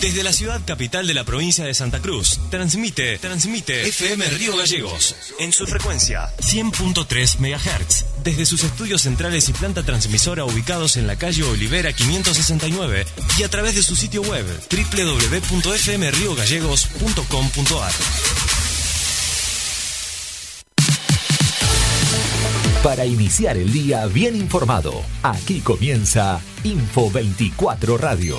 Desde la ciudad capital de la provincia de Santa Cruz, transmite, transmite FM Río Gallegos en su frecuencia 100.3 MHz. Desde sus estudios centrales y planta transmisora ubicados en la calle Olivera 569 y a través de su sitio web www.fmriogallegos.com.ar. Para iniciar el día bien informado, aquí comienza Info 24 Radio.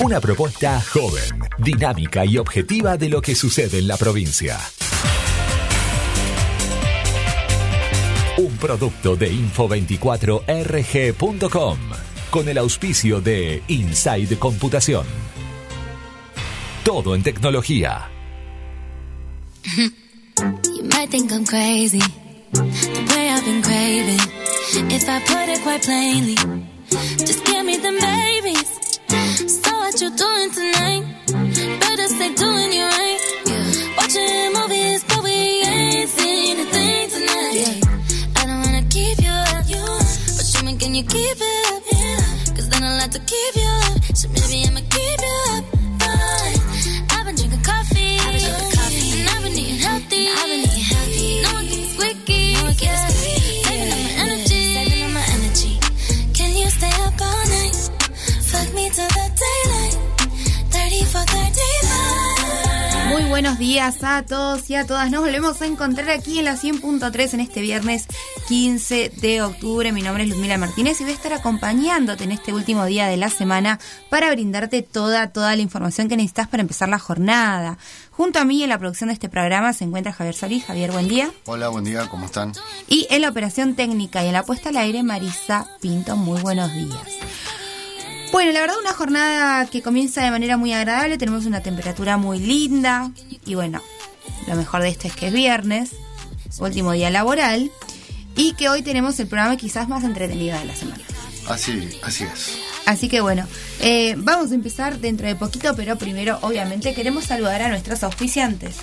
Una propuesta joven, dinámica y objetiva de lo que sucede en la provincia. Un producto de info24rg.com con el auspicio de Inside Computación. Todo en tecnología. So what you doing tonight? Better stay doing you right. Watching movies, but we ain't seen a thing tonight. I don't wanna keep you up, but show me can you keep it up? Cause then I'll have to keep you up. So maybe I'ma buenos días a todos y a todas. Nos volvemos a encontrar aquí en la 100.3 en este viernes 15 de octubre. Mi nombre es Ludmila Martínez y voy a estar acompañándote en este último día de la semana para brindarte toda, toda la información que necesitas para empezar la jornada. Junto a mí en la producción de este programa se encuentra Javier Solís. Javier, buen día. Hola, buen día, ¿cómo están? Y en la operación técnica y en la puesta al aire, Marisa Pinto. Muy buenos días. Bueno, la verdad una jornada que comienza de manera muy agradable, tenemos una temperatura muy linda y bueno, lo mejor de esto es que es viernes, último día laboral y que hoy tenemos el programa quizás más entretenido de la semana. Así, así es. Así que bueno, eh, vamos a empezar dentro de poquito, pero primero obviamente queremos saludar a nuestros auspiciantes.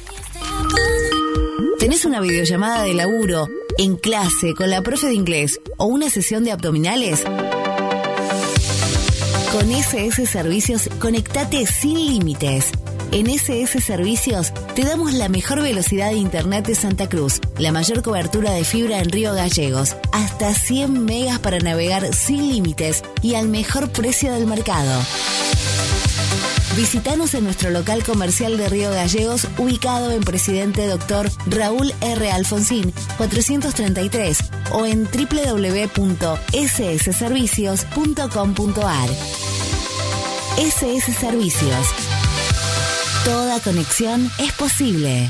¿Tenés una videollamada de laburo, en clase, con la profe de inglés o una sesión de abdominales? Con SS Servicios, conectate sin límites. En SS Servicios te damos la mejor velocidad de Internet de Santa Cruz, la mayor cobertura de fibra en Río Gallegos, hasta 100 megas para navegar sin límites y al mejor precio del mercado. Visítanos en nuestro local comercial de Río Gallegos, ubicado en Presidente Dr. Raúl R. Alfonsín, 433, o en www.ssservicios.com.ar. SS Servicios. Toda conexión es posible.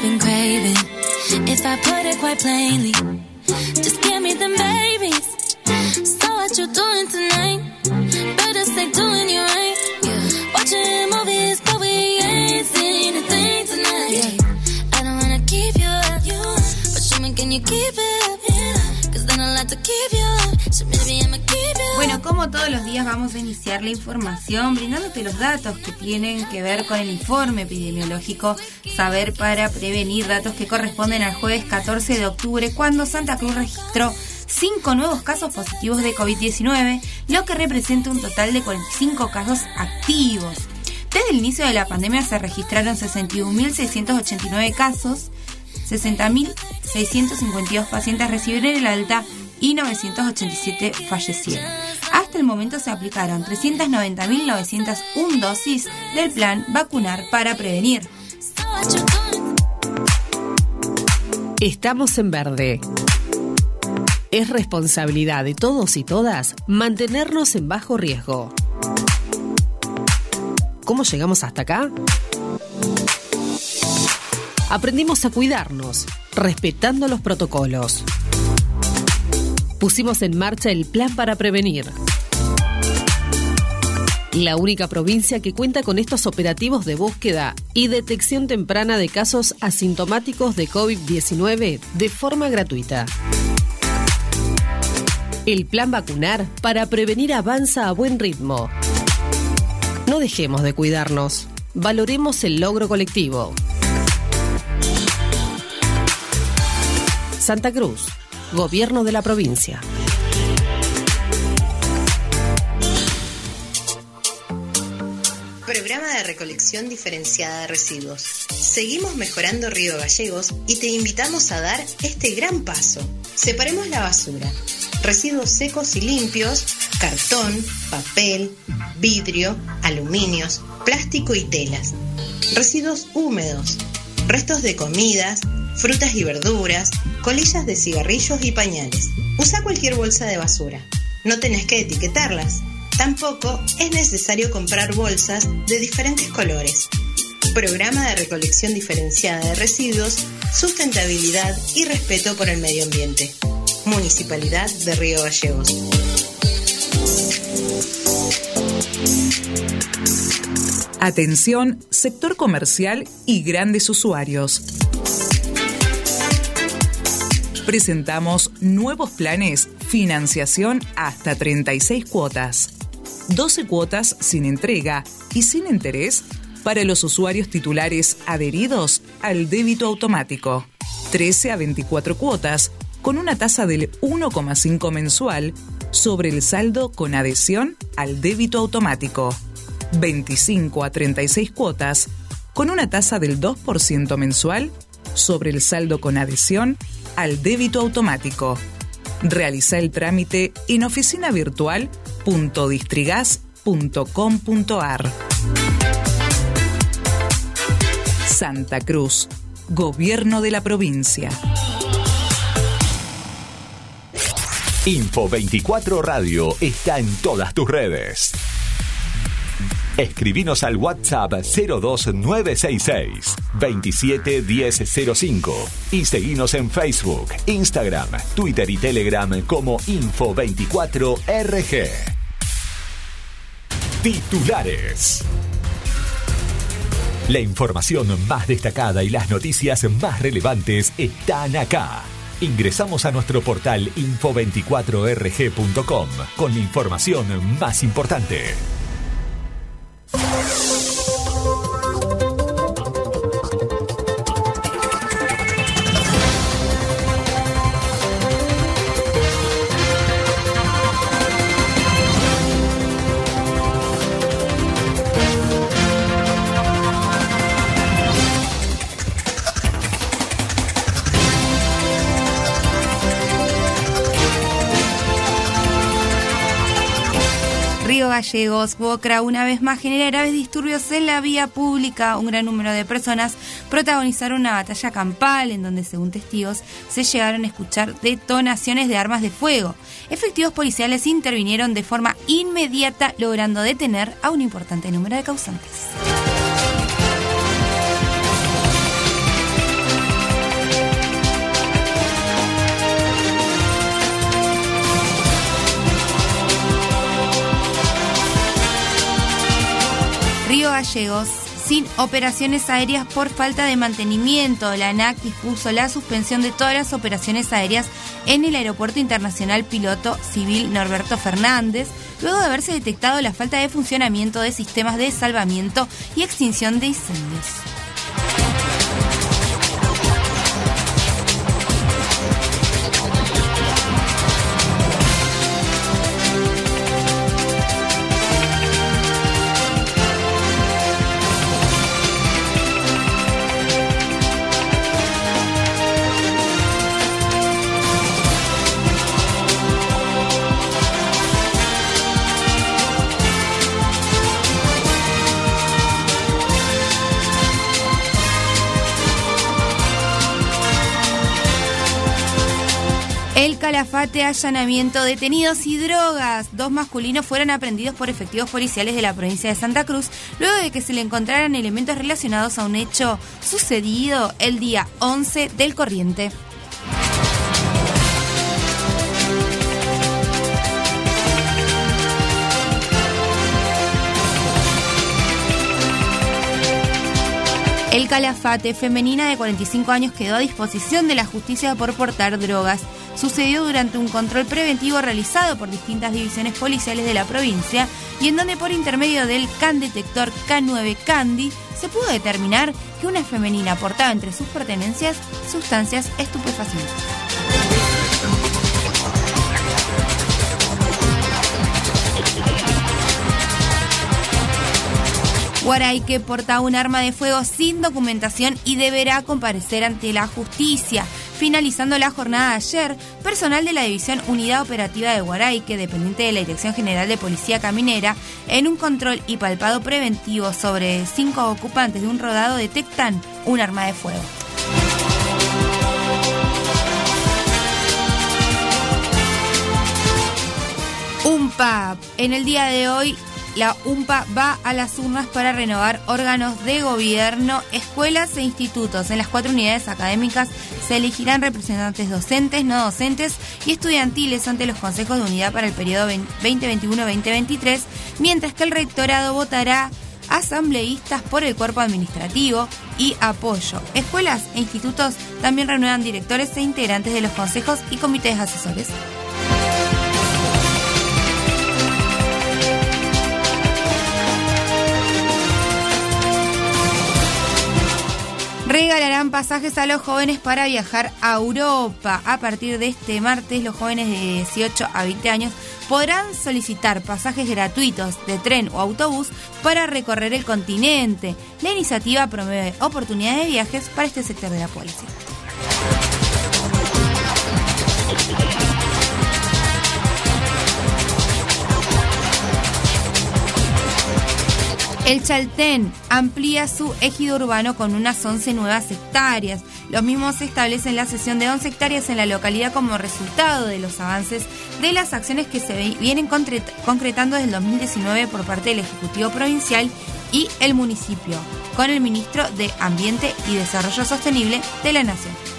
I've been craving. If I put it quite plainly, just give me them babies. So what you doing tonight? Better stay doing you right. Watching movies, but we ain't seen a thing tonight. I don't wanna keep you up, but show me can you keep it Bueno, como todos los días vamos a iniciar la información brindándote los datos que tienen que ver con el informe epidemiológico Saber para Prevenir, datos que corresponden al jueves 14 de octubre cuando Santa Cruz registró cinco nuevos casos positivos de COVID-19, lo que representa un total de 45 casos activos. Desde el inicio de la pandemia se registraron 61.689 casos, 60.652 pacientes recibieron el alta y 987 fallecieron. Hasta el momento se aplicaron 390.901 dosis del plan vacunar para prevenir. Estamos en verde. Es responsabilidad de todos y todas mantenernos en bajo riesgo. ¿Cómo llegamos hasta acá? Aprendimos a cuidarnos, respetando los protocolos. Pusimos en marcha el plan para prevenir. la única provincia que cuenta con estos operativos de búsqueda y detección temprana de casos asintomáticos de COVID-19 de forma gratuita. El plan vacunar para prevenir avanza a buen ritmo. No dejemos de cuidarnos. Valoremos el logro colectivo. Santa Cruz, Gobierno de la provincia. Programa de recolección diferenciada de residuos. Seguimos mejorando Río Gallegos y te invitamos a dar este gran paso. Separemos la basura. Residuos secos y limpios, cartón, papel, vidrio, aluminios, plástico y telas. Residuos húmedos, restos de comidas, frutas y verduras, colillas de cigarrillos y pañales. Usa cualquier bolsa de basura. No tenés que etiquetarlas. Tampoco es necesario comprar bolsas de diferentes colores. Programa de recolección diferenciada de residuos, sustentabilidad y respeto por el medio ambiente. Municipalidad de Río Gallegos. Atención, sector comercial y grandes usuarios. Presentamos nuevos planes, financiación hasta 36 cuotas. 12 cuotas sin entrega y sin interés para los usuarios titulares adheridos al débito automático. 13 a 24 cuotas con una tasa del 1,5 mensual sobre el saldo con adhesión al débito automático. 25 a 36 cuotas con una tasa del 2% mensual sobre el saldo con adhesión al débito automático. Realiza el trámite en oficinavirtual.distrigas.com.ar. Santa Cruz, Gobierno de la Provincia. Info 24 Radio está en todas tus redes. Escribinos al WhatsApp 02966 271005 y seguinos en Facebook, Instagram, Twitter y Telegram como Info24RG. Titulares. La información más destacada y las noticias más relevantes están acá. Ingresamos a nuestro portal info24rg.com con la información más importante. Gallegos, Bocra una vez más genera graves disturbios en la vía pública. Un gran número de personas protagonizaron una batalla campal en donde, según testigos, se llegaron a escuchar detonaciones de armas de fuego. Efectivos policiales intervinieron de forma inmediata, logrando detener a un importante número de causantes. Río Gallegos sin operaciones aéreas por falta de mantenimiento. La ANAC dispuso la suspensión de todas las operaciones aéreas en el Aeropuerto Internacional Piloto Civil Norberto Fernández, luego de haberse detectado la falta de funcionamiento de sistemas de salvamiento y extinción de incendios. Calafate, allanamiento, detenidos y drogas. Dos masculinos fueron aprendidos por efectivos policiales de la provincia de Santa Cruz luego de que se le encontraran elementos relacionados a un hecho sucedido el día 11 del corriente. El calafate femenina de 45 años quedó a disposición de la justicia por portar drogas. Sucedió durante un control preventivo realizado por distintas divisiones policiales de la provincia y en donde por intermedio del CAN detector K9 Candy se pudo determinar que una femenina portaba entre sus pertenencias sustancias estupefacientes. Que porta un arma de fuego sin documentación y deberá comparecer ante la justicia. Finalizando la jornada de ayer, personal de la División Unidad Operativa de Guaraique, dependiente de la Dirección General de Policía Caminera, en un control y palpado preventivo sobre cinco ocupantes de un rodado detectan un arma de fuego. Un PAP. En el día de hoy la UMPA va a las urnas para renovar órganos de gobierno, escuelas e institutos. En las cuatro unidades académicas se elegirán representantes docentes, no docentes y estudiantiles ante los consejos de unidad para el periodo 2021-2023, mientras que el rectorado votará asambleístas por el cuerpo administrativo y apoyo. Escuelas e institutos también renuevan directores e integrantes de los consejos y comités asesores. Regalarán pasajes a los jóvenes para viajar a Europa. A partir de este martes, los jóvenes de 18 a 20 años podrán solicitar pasajes gratuitos de tren o autobús para recorrer el continente. La iniciativa promueve oportunidades de viajes para este sector de la policía. El Chaltén amplía su ejido urbano con unas 11 nuevas hectáreas. Los mismos se establecen la cesión de 11 hectáreas en la localidad como resultado de los avances de las acciones que se vienen concretando desde el 2019 por parte del Ejecutivo Provincial y el municipio, con el ministro de Ambiente y Desarrollo Sostenible de la Nación.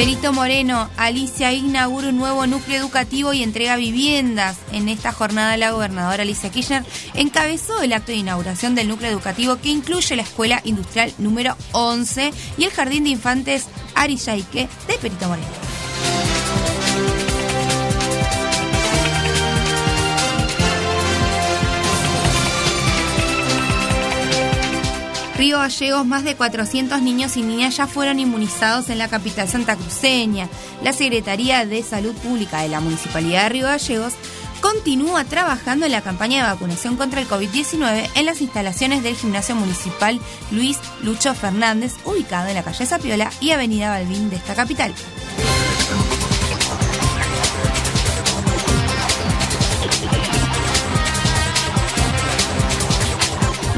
Perito Moreno, Alicia inaugura un nuevo núcleo educativo y entrega viviendas. En esta jornada la gobernadora Alicia Kirchner encabezó el acto de inauguración del núcleo educativo que incluye la Escuela Industrial número 11 y el Jardín de Infantes Ariyaique de Perito Moreno. Río Gallegos, más de 400 niños y niñas ya fueron inmunizados en la capital santacruceña. La Secretaría de Salud Pública de la Municipalidad de Río Gallegos continúa trabajando en la campaña de vacunación contra el COVID-19 en las instalaciones del Gimnasio Municipal Luis Lucho Fernández, ubicado en la calle Zapiola y Avenida Balbín de esta capital.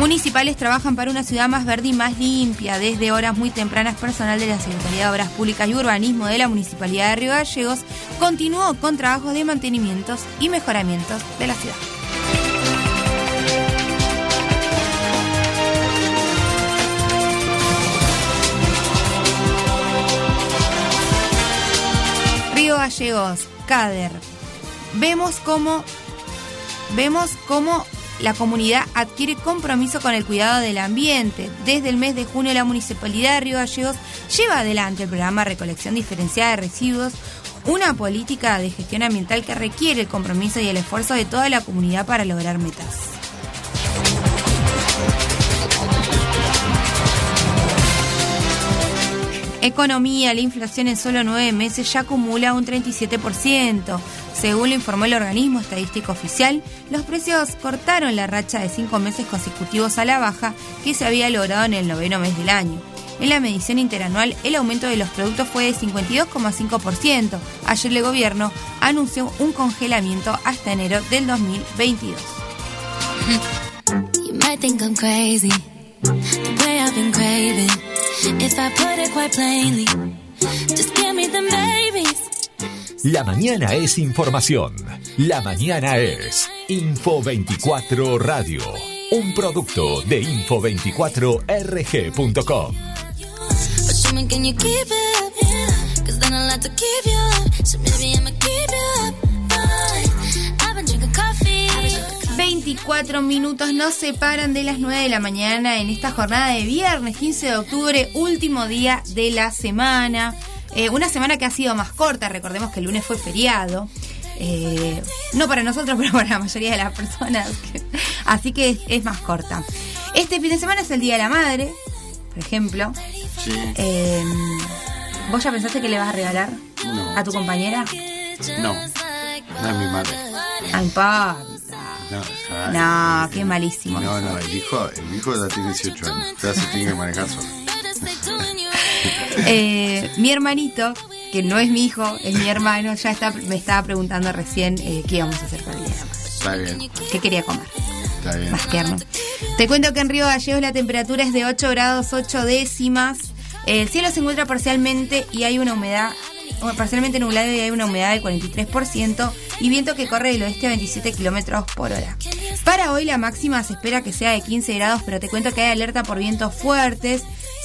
Municipales trabajan para una ciudad más verde y más limpia. Desde horas muy tempranas, personal de la Secretaría de Obras Públicas y Urbanismo de la Municipalidad de Río Gallegos continuó con trabajos de mantenimientos y mejoramientos de la ciudad. Río Gallegos, CADER. Vemos cómo vemos cómo la comunidad adquiere compromiso con el cuidado del ambiente. Desde el mes de junio la Municipalidad de Río Gallegos lleva adelante el programa Recolección Diferenciada de Residuos, una política de gestión ambiental que requiere el compromiso y el esfuerzo de toda la comunidad para lograr metas. Economía, la inflación en solo nueve meses ya acumula un 37%. Según lo informó el organismo estadístico oficial, los precios cortaron la racha de cinco meses consecutivos a la baja que se había logrado en el noveno mes del año. En la medición interanual, el aumento de los productos fue de 52,5%. Ayer el gobierno anunció un congelamiento hasta enero del 2022. La mañana es información. La mañana es Info24 Radio, un producto de info24rg.com. Cuatro minutos nos separan de las 9 de la mañana en esta jornada de viernes 15 de octubre, último día de la semana. Eh, una semana que ha sido más corta, recordemos que el lunes fue feriado. Eh, no para nosotros, pero para la mayoría de las personas. Así que es, más corta. Este fin de semana es el Día de la Madre, por ejemplo. Sí. Eh, ¿Vos ya pensaste que le vas a regalar No. a tu compañera? No. No es mi madre. Ay, pa. No, ya- No, qué malísimo. No, no, el hijo, el hijo ya tiene 18 años. Ya se tiene que manejar solo. Eh, mi hermanito, que no es mi hijo, es mi hermano, ya está, me estaba preguntando recién eh, qué íbamos a hacer para el día de la madre. Está bien, ¿Qué quería comer? está bien. Más tierno. Te cuento que en Río Gallegos la temperatura es de 8 grados 8 décimas. El cielo se encuentra parcialmente y hay una humedad, parcialmente nublado y hay una humedad del 43% y viento que corre del oeste a 27 kilómetros por hora. Para hoy la máxima se espera que sea de 15 grados, pero te cuento que hay alerta por vientos fuertes.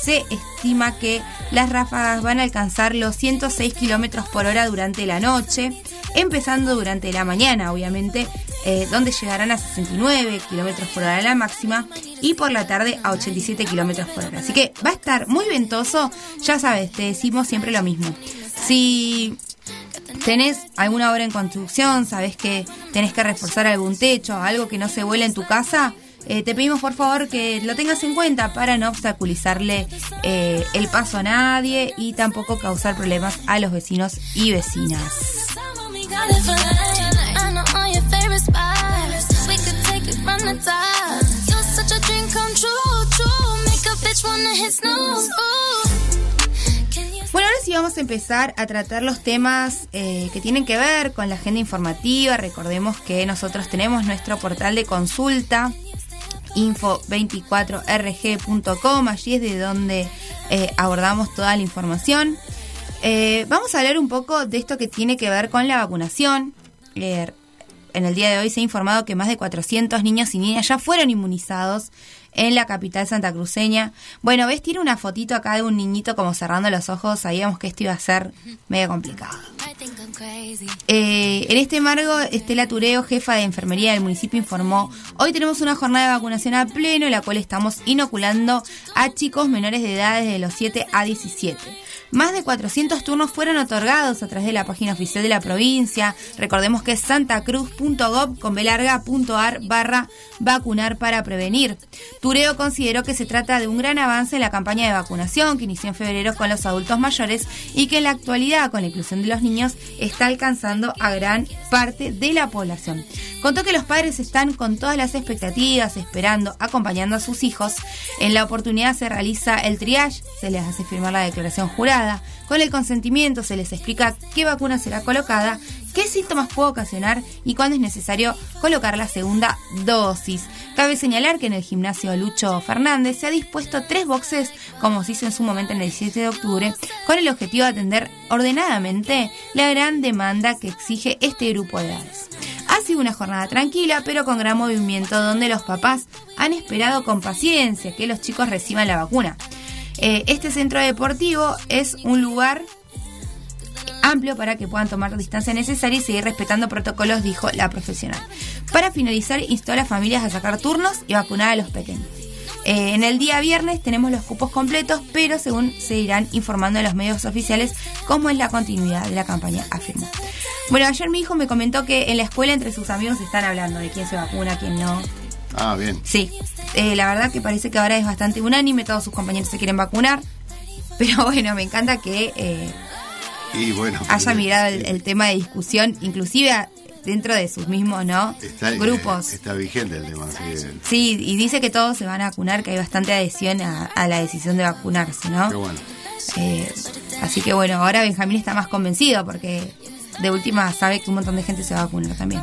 Se estima que las ráfagas van a alcanzar los 106 kilómetros por hora durante la noche, empezando durante la mañana, obviamente, eh, donde llegarán a 69 kilómetros por hora la máxima y por la tarde a 87 kilómetros por hora. Así que va a estar muy ventoso, ya sabes, te decimos siempre lo mismo. Si tenés alguna obra en construcción, sabes que tenés que reforzar algún techo, algo que no se vuela en tu casa, eh, te pedimos por favor que lo tengas en cuenta para no obstaculizarle eh, el paso a nadie y tampoco causar problemas a los vecinos y vecinas. Bueno, ahora sí vamos a empezar a tratar los temas eh, que tienen que ver con la agenda informativa. Recordemos que nosotros tenemos nuestro portal de consulta info24rg.com, allí es de donde eh, abordamos toda la información. Eh, vamos a hablar un poco de esto que tiene que ver con la vacunación. Eh, en el día de hoy se ha informado que más de 400 niños y niñas ya fueron inmunizados en la capital santacruceña. Bueno, ves, tiene una fotito acá de un niñito como cerrando los ojos. Sabíamos que esto iba a ser medio complicado. Eh, en este marco, Estela Tureo, jefa de enfermería del municipio, informó, hoy tenemos una jornada de vacunación a pleno, en la cual estamos inoculando a chicos menores de edad desde los 7 a 17. Más de 400 turnos fueron otorgados a través de la página oficial de la provincia. Recordemos que es santacruz.gov con belarga.ar barra vacunar para prevenir. Tureo consideró que se trata de un gran avance en la campaña de vacunación que inició en febrero con los adultos mayores y que en la actualidad, con la inclusión de los niños, está alcanzando a gran parte de la población. Contó que los padres están con todas las expectativas, esperando, acompañando a sus hijos. En la oportunidad se realiza el triage, se les hace firmar la declaración jurada. Con el consentimiento se les explica qué vacuna será colocada, qué síntomas puede ocasionar y cuándo es necesario colocar la segunda dosis. Cabe señalar que en el gimnasio Lucho Fernández se ha dispuesto tres boxes, como se hizo en su momento en el 17 de octubre, con el objetivo de atender ordenadamente la gran demanda que exige este grupo de edades. Ha sido una jornada tranquila, pero con gran movimiento, donde los papás han esperado con paciencia que los chicos reciban la vacuna. Eh, este centro deportivo es un lugar amplio para que puedan tomar la distancia necesaria y seguir respetando protocolos, dijo la profesional. Para finalizar, instó a las familias a sacar turnos y vacunar a los pequeños. Eh, en el día viernes tenemos los cupos completos, pero según se irán informando en los medios oficiales cómo es la continuidad de la campaña, afirmó. Bueno, ayer mi hijo me comentó que en la escuela entre sus amigos están hablando de quién se vacuna, quién no. Ah, bien. Sí, eh, la verdad que parece que ahora es bastante unánime, todos sus compañeros se quieren vacunar, pero bueno, me encanta que eh, Y bueno. haya mirado el, tema de discusión, inclusive dentro de sus mismos no Está, grupos. Está vigente el tema. Sí, y dice que todos se van a vacunar, que hay bastante adhesión a, a la decisión de vacunarse, ¿no? Qué bueno. Eh, así que bueno, ahora Benjamín está más convencido porque de última sabe que un montón de gente se va a vacunar también.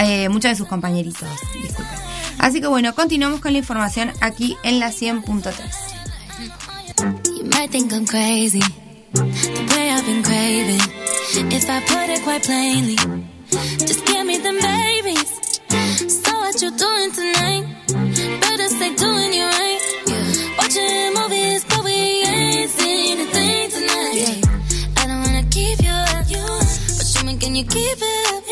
Eh, muchos de sus compañeritos, disculpen. Así que bueno, continuamos con la información aquí en la 100.3. You might think I'm crazy, the way I've been craving. If I put it quite plainly, just give me them babies. So what you doing tonight? Better stay doing you right. Watching movies, but we ain't seen a thing tonight. I don't wanna keep you up, but show me can you keep it up?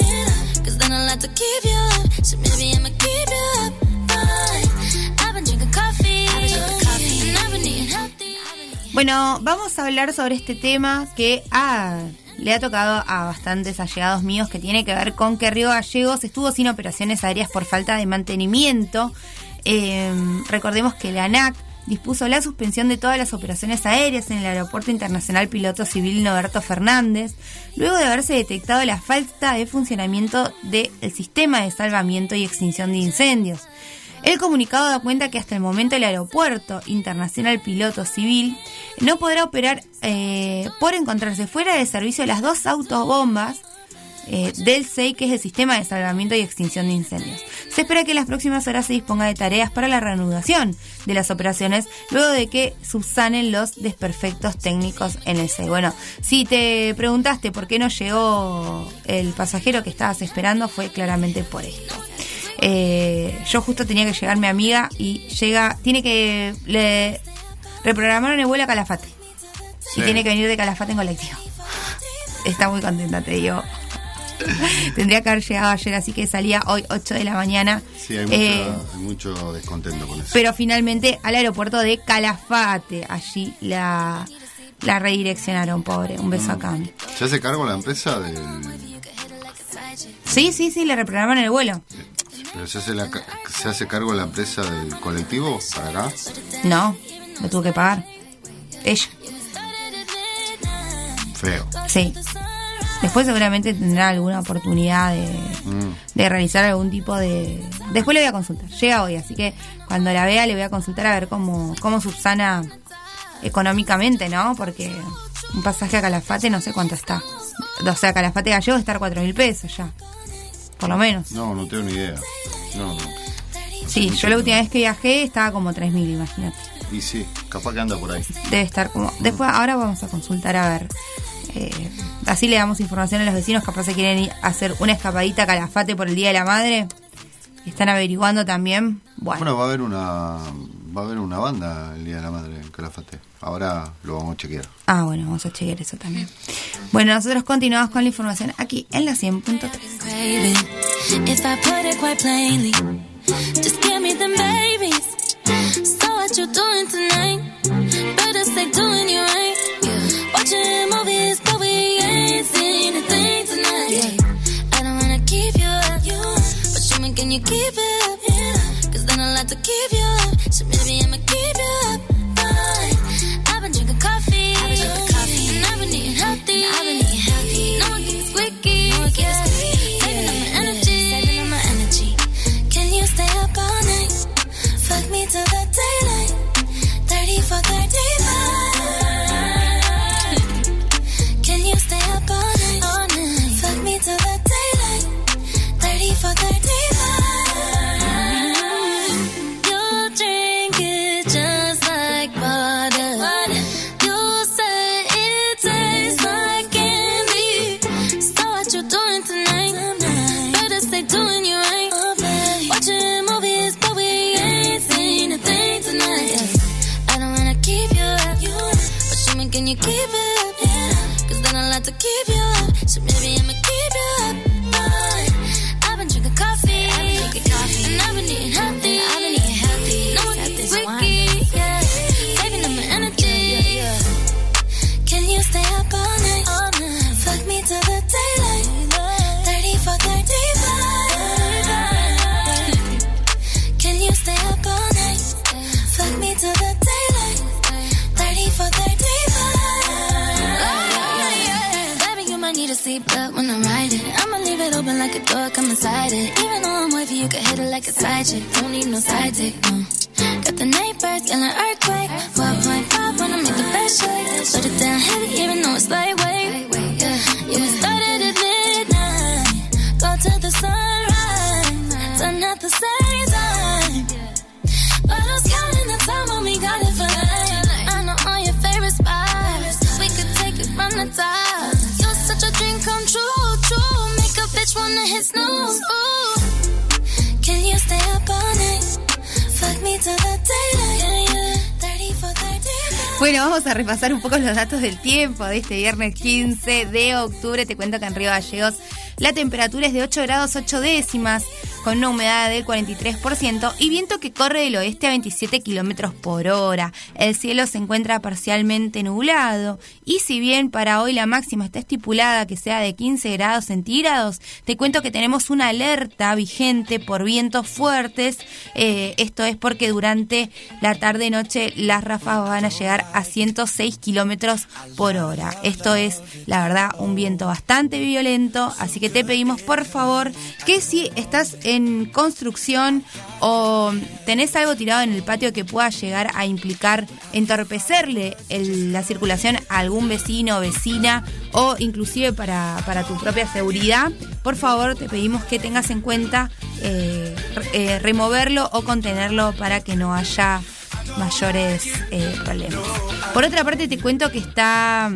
Bueno, vamos a hablar sobre este tema que ah, le ha tocado a bastantes allegados míos que tiene que ver con que Río Gallegos estuvo sin operaciones aéreas por falta de mantenimiento. Eh, recordemos que la ANAC dispuso la suspensión de todas las operaciones aéreas en el Aeropuerto Internacional Piloto Civil Noberto Fernández, luego de haberse detectado la falta de funcionamiento del sistema de salvamiento y extinción de incendios. El comunicado da cuenta que hasta el momento el Aeropuerto Internacional Piloto Civil no podrá operar eh, por encontrarse fuera de servicio las dos autobombas eh, del SEI, que es el Sistema de Salvamiento y Extinción de Incendios. Se espera que en las próximas horas se disponga de tareas para la reanudación de las operaciones, luego de que subsanen los desperfectos técnicos en el SEI. Bueno, si te preguntaste por qué no llegó el pasajero que estabas esperando, fue claramente por esto. Eh, yo justo tenía que llegar mi amiga y llega, tiene que, le reprogramaron el vuelo a Calafate. Y tiene que venir de Calafate en colectivo. Está muy contenta, te digo. Tendría que haber llegado ayer, así que salía hoy 8 de la mañana. Sí, hay mucho, Eh, hay mucho descontento con eso. pero finalmente al aeropuerto de Calafate, allí la, la redireccionaron, pobre. Un beso a Cami. ¿Se hace cargo la empresa del... Sí, sí, sí, le reprogramaron el vuelo. pero se hace, la se hace cargo la empresa del colectivo para acá? No, lo tuvo que pagar. Ella, Feo. sí. Después seguramente tendrá alguna oportunidad de, Mm. de realizar algún tipo de... Después le voy a consultar. Llega hoy, así que cuando la vea le voy a consultar a ver cómo, cómo subsana económicamente, ¿no? Porque un pasaje a Calafate no sé cuánto está. O sea, Calafate Gallego estar cuatro mil pesos ya. Por lo menos. No, no tengo ni idea. No, no. Sí, yo la última vez que viajé estaba como tres mil, imagínate. Y sí, capaz que anda por ahí. Debe estar como... Después, ahora vamos a consultar a ver. Eh, así le damos información a los vecinos, capaz se quieren ir a hacer una escapadita a Calafate por el Día de la Madre. Están averiguando también. Bueno, Bueno, va a haber una va a haber una banda el Día de la Madre en Calafate. Ahora lo vamos a chequear. ah, bueno, vamos a chequear eso también. Bueno, nosotros continuamos con la información aquí en la 100.3. you keep it up? Cause then I'll have to keep you up. So maybe keep you a seatbelt when I'm riding. I'ma leave it open like a door, come inside it. Even though I'm wavy, you can hit it like a side chick. Don't need no side dick, no. Got the neighbors yelling earthquake. 4.5 when I make the best shake. Put it down heavy, even though it's lightweight. Yeah, we started at midnight. Go to the sunrise. Can you stay? Fuck me till the daylight. Yeah, yeah. 30 for 35. Bueno, vamos a repasar un poco los datos del tiempo de este viernes 15 de octubre. Te cuento que en Río Gallegos la temperatura es de 8 grados 8 décimas, con una humedad del 43% y viento que corre del oeste a 27 kilómetros por hora. El cielo se encuentra parcialmente nublado y si bien para hoy la máxima está estipulada que sea de 15 grados centígrados, te cuento que tenemos una alerta vigente por vientos fuertes. Eh, esto es porque durante la tarde-noche las ráfagas van a llegar a 106 kilómetros por hora. Esto es, la verdad, un viento bastante violento, así que te pedimos por favor que si estás en construcción o tenés algo tirado en el patio que pueda llegar a implicar entorpecerle la circulación a algún vecino o vecina o inclusive para, para, tu propia seguridad, por favor te pedimos que tengas en cuenta eh, eh, removerlo o contenerlo para que no haya mayores eh, problemas. Por otra parte te cuento que está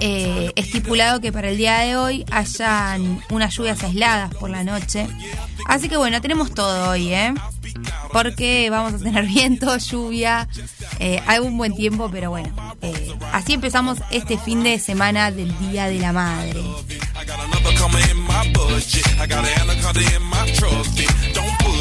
eh, estipulado que para el día de hoy hayan unas lluvias aisladas por la noche. Así que bueno, tenemos todo hoy, ¿eh? Porque vamos a tener viento, lluvia, eh, algún buen tiempo, pero bueno, eh, así empezamos este fin de semana del Día de la Madre.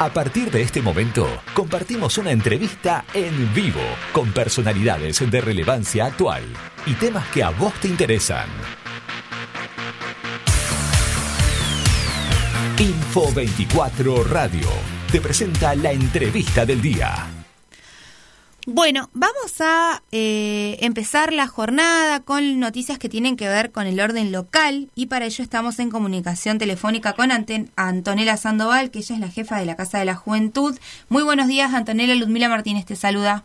A partir de este momento, compartimos una entrevista en vivo con personalidades de relevancia actual y temas que a vos te interesan. Info 24 Radio te presenta la entrevista del día. Bueno, vamos a eh, empezar la jornada con noticias que tienen que ver con el orden local y para ello estamos en comunicación telefónica con Antonella Sandoval, que ella es la jefa de la Casa de la Juventud. Muy buenos días, Antonella. Ludmila Martínez te saluda.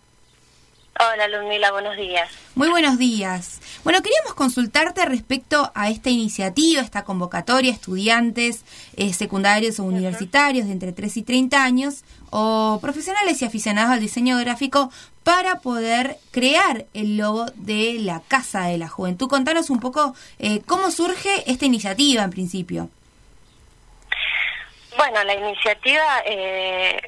Hola Ludmila, buenos días. Muy buenos días. Bueno, queríamos consultarte respecto a esta iniciativa, esta convocatoria, estudiantes eh, secundarios o universitarios de entre 3 y 30 años o profesionales y aficionados al diseño gráfico para poder crear el logo de la Casa de la Juventud. Contanos un poco eh, cómo surge esta iniciativa en principio. Bueno, la iniciativa eh,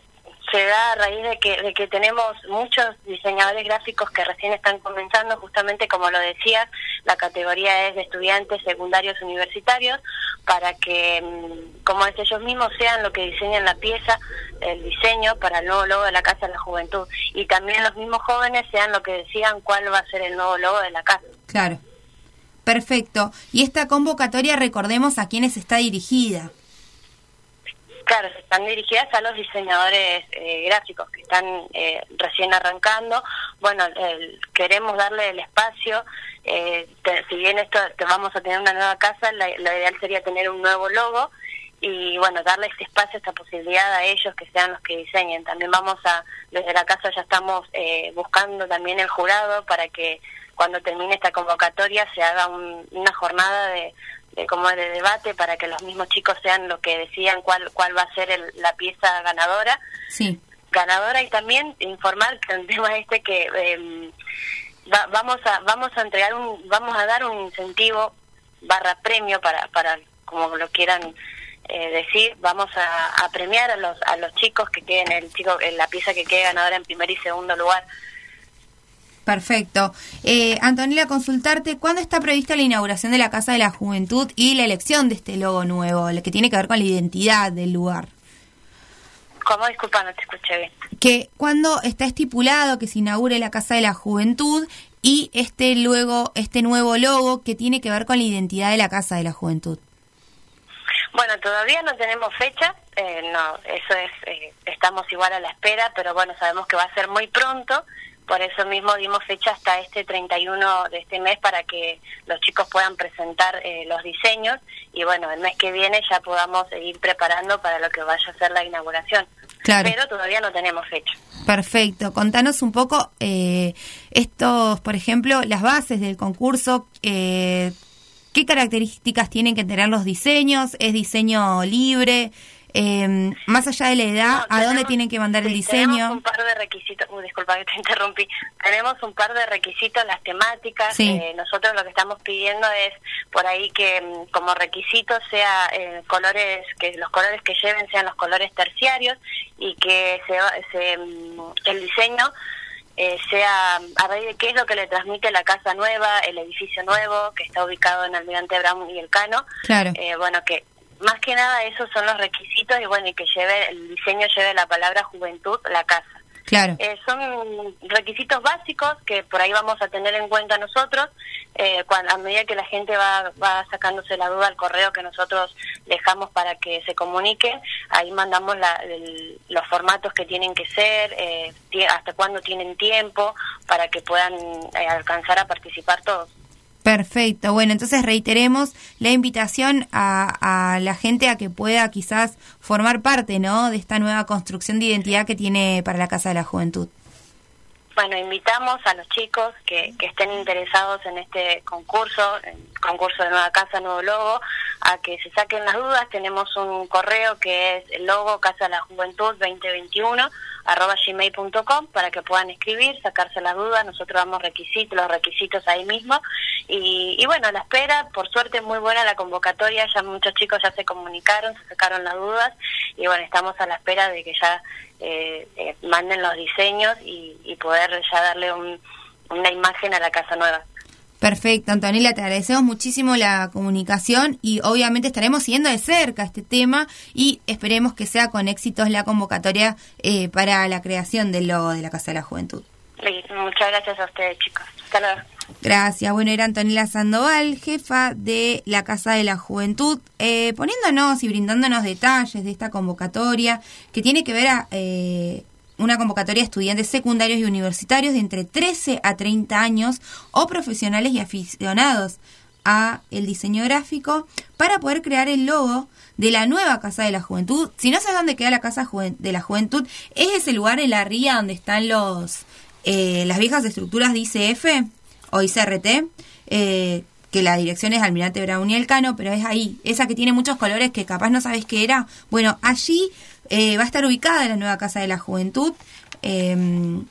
se da a raíz de que, de que tenemos muchos diseñadores gráficos que recién están comenzando, justamente como lo decías, la categoría es de estudiantes secundarios universitarios, para que, mm, como es ellos mismos, sean lo que diseñan la pieza, el diseño para el nuevo logo de la Casa de la Juventud. Y también los mismos jóvenes sean lo que decidan cuál va a ser el nuevo logo de la casa. Claro. Perfecto. Y esta convocatoria, recordemos a quiénes está dirigida. Claro, están dirigidas a los diseñadores eh, gráficos que están eh, recién arrancando. Bueno, queremos darle el espacio. Eh, si bien esto te vamos a tener una nueva casa, la, ideal sería tener un nuevo logo y bueno, darle este espacio, esta posibilidad a ellos que sean los que diseñen. También vamos a, desde la casa ya estamos buscando también el jurado para que cuando termine esta convocatoria se haga una jornada de de como de debate para que los mismos chicos sean los que decidan cuál cuál va a ser la pieza ganadora. Sí. Ganadora y también informar que el tema este que em, vamos a vamos a entregar un vamos a dar un incentivo barra premio para para como lo quieran eh, decir vamos a, premiar a los a los chicos que queden el chico en la pieza que quede ganadora en primer y segundo lugar Perfecto. Eh, Antonella, consultarte, ¿cuándo está prevista la inauguración de la Casa de la Juventud y la elección de este logo nuevo, el que tiene que ver con la identidad del lugar? ¿Cómo? Disculpa, no te escuché bien. Que cuando está estipulado que se inaugure la Casa de la Juventud y este luego este nuevo logo que tiene que ver con la identidad de la Casa de la Juventud. Bueno, todavía no tenemos fecha, eh, no, eso es, eh, estamos igual a la espera, pero bueno, sabemos que va a ser muy pronto por eso mismo dimos fecha hasta este 31 de este mes para que los chicos puedan presentar eh, los diseños y bueno, el mes que viene ya podamos seguir preparando para lo que vaya a ser la inauguración. Pero todavía no tenemos fecha. Perfecto. Contanos un poco eh, estos, por ejemplo, las bases del concurso. Eh, ¿Qué características tienen que tener los diseños? ¿Es diseño libre? Eh, más allá de la edad, ¿a dónde tienen que mandar el diseño? Tenemos un par de requisitos, uy, disculpa que te interrumpí, tenemos un par de requisitos, las temáticas, Sí. eh, nosotros lo que estamos pidiendo es por ahí que mm, como requisito sea eh, colores, que los colores que lleven sean los colores terciarios y que se, se, mm, el diseño eh, sea a raíz de qué es lo que le transmite la casa nueva, el edificio nuevo que está ubicado en Almirante Brown y El Cano. Claro. Eh, bueno, que más que nada esos son los requisitos y bueno, y que lleve el diseño lleve la palabra juventud la casa. Claro. Eh, son requisitos básicos que por ahí vamos a tener en cuenta nosotros eh, cuando, a medida que la gente va, va sacándose la duda al correo que nosotros dejamos para que se comuniquen, ahí mandamos la- el- los formatos que tienen que ser, eh, hasta cuándo tienen tiempo para que puedan eh, alcanzar a participar todos. Perfecto. Bueno, entonces reiteremos la invitación a, a la gente a que pueda quizás formar parte, ¿no? De esta nueva construcción de identidad que tiene para la Casa de la Juventud. Bueno, invitamos a los chicos que, que estén interesados en este concurso, en concurso de Nueva Casa, Nuevo Logo, a que se saquen las dudas. Tenemos un correo que es el logo Casa de la Juventud 2021 arroba gmail.com para que puedan escribir, sacarse las dudas. Nosotros damos requisitos, los requisitos ahí mismo. Y, y bueno, a la espera, por suerte muy buena la convocatoria, ya muchos chicos ya se comunicaron, se sacaron las dudas y bueno, estamos a la espera de que ya eh, eh, manden los diseños y, y poder ya darle un- una imagen a la casa nueva. Perfecto, Antonella, te agradecemos muchísimo la comunicación y obviamente estaremos siguiendo de cerca este tema y esperemos que sea con éxitos la convocatoria eh, para la creación del logo de la Casa de la Juventud. Y muchas gracias a ustedes, chicos. Hasta luego. Gracias. Bueno, era Antonella Sandoval, jefa de la Casa de la Juventud, eh, poniéndonos y brindándonos detalles de esta convocatoria que tiene que ver a eh, una convocatoria de estudiantes secundarios y universitarios de entre 13 a 30 años o profesionales y aficionados a el diseño gráfico para poder crear el logo de la nueva Casa de la Juventud. Si no sabes dónde queda la Casa de la Juventud, es ese lugar en la ría donde están los eh, las viejas estructuras de ICF o ICRT, eh, que la dirección es Almirante Brown y Elcano, pero es ahí, esa que tiene muchos colores que capaz no sabes qué era. Bueno, allí eh, va a estar ubicada la nueva Casa de la Juventud. Eh,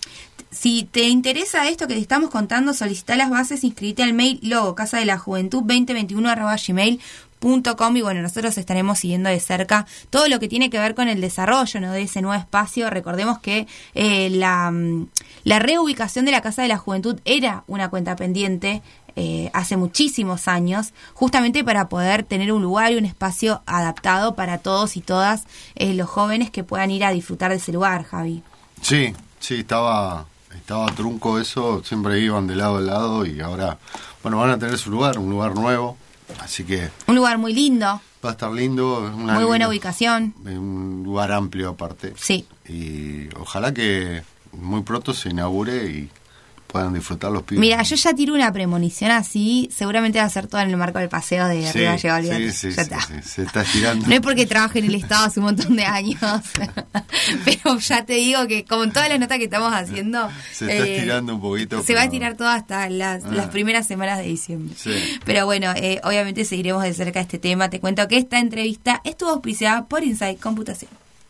si te interesa esto que te estamos contando, solicita las bases, inscribite al mail logo casa de la juventud 2021 arroba gmail.com y bueno, nosotros estaremos siguiendo de cerca todo lo que tiene que ver con el desarrollo de ese nuevo espacio. Recordemos que eh, la, mm, la reubicación de la Casa de la Juventud era una cuenta pendiente eh, hace muchísimos años, justamente para poder tener un lugar y un espacio adaptado para todos y todas eh, los jóvenes que puedan ir a disfrutar de ese lugar, Javi. Sí, sí, estaba, estaba trunco eso, siempre iban de lado a lado y ahora, bueno, van a tener su lugar, un lugar nuevo, así que Un lugar muy lindo, va a estar lindo, es una muy buena linda- ubicación. un lugar amplio aparte. Sí. Y ojalá que muy pronto se inaugure y puedan disfrutar los pibes. Mira, yo ya tiro una premonición así, seguramente va a ser todo en el marco del paseo de sí, arriba sí, sí, ya está. se está estirando. No es porque trabaje en el Estado hace un montón de años, pero ya te digo que con todas las notas que estamos haciendo, Se está eh, estirando un poquito. se va a estirar todo hasta las, Ah. las primeras semanas de diciembre. Pero bueno, eh, obviamente seguiremos de cerca este tema. Te cuento que esta entrevista estuvo auspiciada por Insight Computación.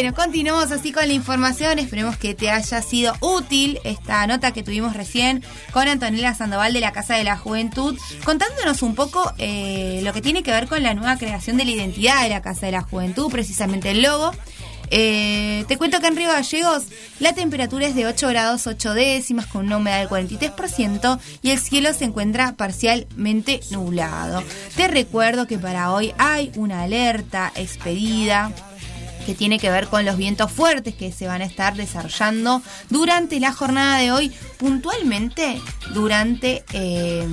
Bueno, continuamos así con la información. Esperemos que te haya sido útil esta nota que tuvimos recién con Antonella Sandoval de la Casa de la Juventud, contándonos un poco eh, lo que tiene que ver con la nueva creación de la identidad de la Casa de la Juventud, precisamente el logo. Eh, te cuento que en Río Gallegos la temperatura es de 8 grados 8 décimas con una humedad del 43% y el cielo se encuentra parcialmente nublado. Te recuerdo que para hoy hay una alerta expedida que tiene que ver con los vientos fuertes que se van a estar desarrollando durante la jornada de hoy, puntualmente durante eh,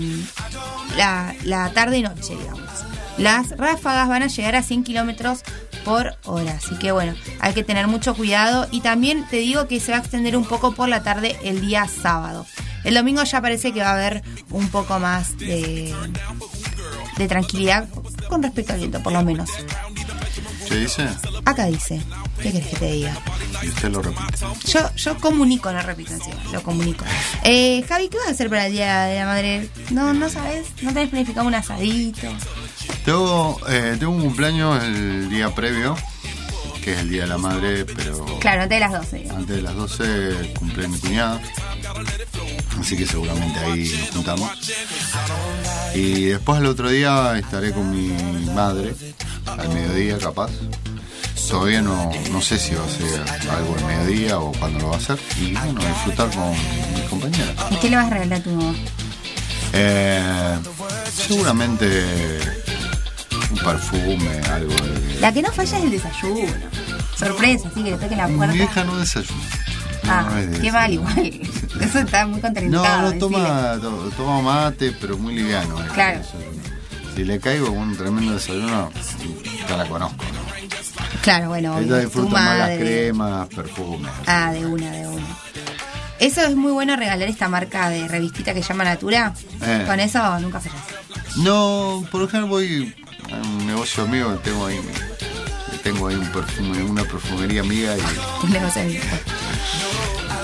la, la tarde-noche, digamos. Las ráfagas van a llegar a 100 kilómetros por hora, así que bueno, hay que tener mucho cuidado y también te digo que se va a extender un poco por la tarde el día sábado. El domingo ya parece que va a haber un poco más de, de tranquilidad con respecto al viento, por lo menos. ¿Qué dice? Acá dice. ¿Qué querés que te diga? Y usted lo repite. Yo, yo comunico, no repito encima, lo comunico. Eh, Javi, ¿qué vas a hacer para el Día de la Madre? No, no sabes, no tenés planificado un asadito. Tengo, eh, tengo un cumpleaños el día previo, que es el Día de la Madre, pero Claro, antes de las 12. digamos. antes de las 12 cumple mi cuñada. Así que seguramente ahí nos juntamos. Y después al otro día estaré con mi madre, al mediodía capaz. Todavía no, no sé si va a ser algo al mediodía o cuándo lo va a hacer. Y bueno, disfrutar con mi compañera. ¿Y qué le vas a regalar a tu mamá? Eh, seguramente un perfume, algo de... La que no falla es el desayuno. Sorpresa, así que le toquen la Mi puerta. vieja no desayuna. Ah, No es qué mal, igual. Eso está muy No, contraindicado. no decile. toma, to- toma mate, pero muy liviano. eh. Claro. Si le caigo con un tremendo desayuno, ya la conozco. ¿no? Claro, bueno, Ella disfruta más las cremas, perfumes. Ah, de una, de una. Eso es muy bueno regalar esta marca de revistita que se llama Natura. Eh. Con eso nunca fallas. No, por ejemplo voy un negocio mío, tengo ahí, tengo ahí un perfume, una perfumería amiga y, Un negocio amigo.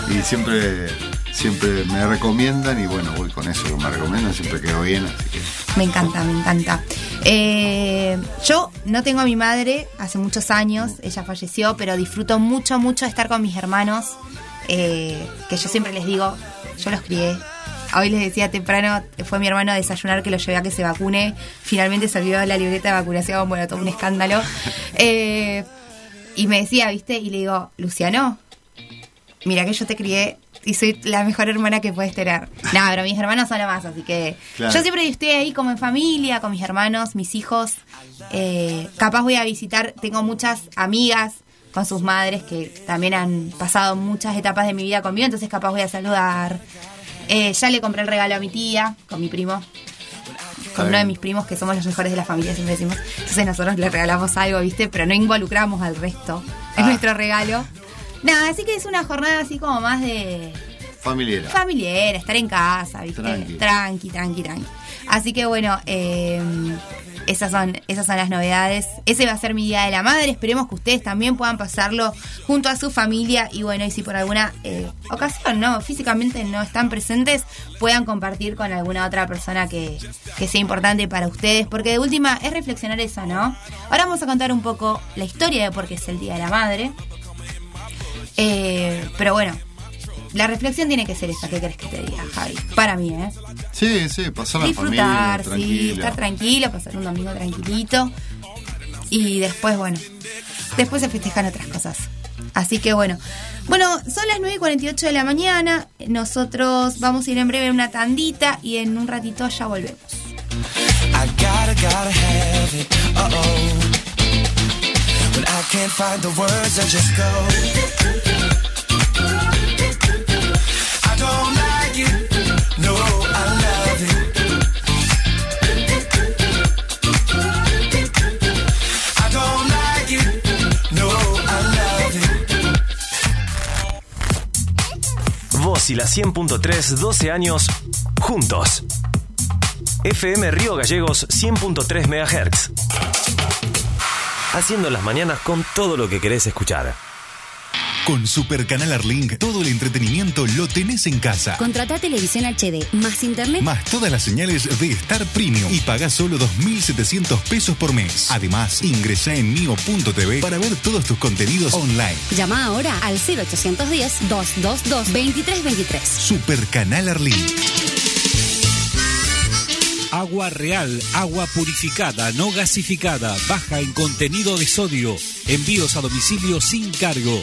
y siempre, siempre me recomiendan y bueno, voy con eso que me recomiendan, siempre quedo bien, así que Me encanta, me encanta. Eh, yo no tengo a mi madre hace muchos años, ella falleció, pero disfruto mucho, mucho de estar con mis hermanos, eh, que yo siempre les digo, yo los crié. Hoy les decía temprano, fue mi hermano a desayunar que lo llevé a que se vacune. Finalmente se olvidó la libreta de vacunación, bueno, todo un escándalo. Eh, y me decía, ¿viste? Y le digo, Luciano, mira que yo te crié y soy la mejor hermana que puedes tener. No, pero mis hermanos son lo más, así que Claro. yo siempre estoy ahí como en familia, con mis hermanos, mis hijos. Eh, capaz voy a visitar, tengo muchas amigas con sus madres que también han pasado muchas etapas de mi vida conmigo, entonces capaz voy a saludar. Eh, ya le compré el regalo a mi tía, con mi primo. Con uno de mis primos, que somos los mejores de la familia, siempre decimos. Entonces nosotros le regalamos algo, ¿viste? Pero no involucramos al resto. Es Ah. nuestro regalo. Nada, así que es una jornada así como más de familiar. familiar, estar en casa, ¿viste? Tranqui. tranqui, tranqui. tranqui. Así que bueno, eh, esas, son, esas son las novedades. Ese va a ser mi Día de la Madre. Esperemos que ustedes también puedan pasarlo junto a su familia. Y bueno, y si por alguna eh, ocasión, ¿no? Físicamente no están presentes, puedan compartir con alguna otra persona que, que sea importante para ustedes. Porque de última es reflexionar eso, ¿no? Ahora vamos a contar un poco la historia de por qué es el Día de la Madre. Eh, pero bueno, la reflexión tiene que ser esa. ¿Qué querés que te diga, Javi? Para mí, ¿eh? Sí, sí, pasar la familia, Disfrutar, sí, tranquila. estar tranquilo, pasar un domingo tranquilito. Y después, bueno, después se festejan otras cosas. Así que bueno. Bueno, son las 9 y 48 de la mañana. Nosotros vamos a ir en breve a una tandita y en un ratito ya volvemos. I y la 100.3, 12 años, juntos. FM Río Gallegos 100.3 MHz. Haciendo las mañanas con todo lo que querés escuchar. Con Super Canal Arlink, todo el entretenimiento lo tenés en casa. Contrata televisión HD más internet Más todas las señales de Star Premium y pagás solo 2.700 pesos por mes. Además, ingresa en mio.tv para ver todos tus contenidos online. Llama ahora al 0810-222-2323. Super Canal Arlink. Agua real, agua purificada, no gasificada, baja en contenido de sodio. Envíos a domicilio sin cargo.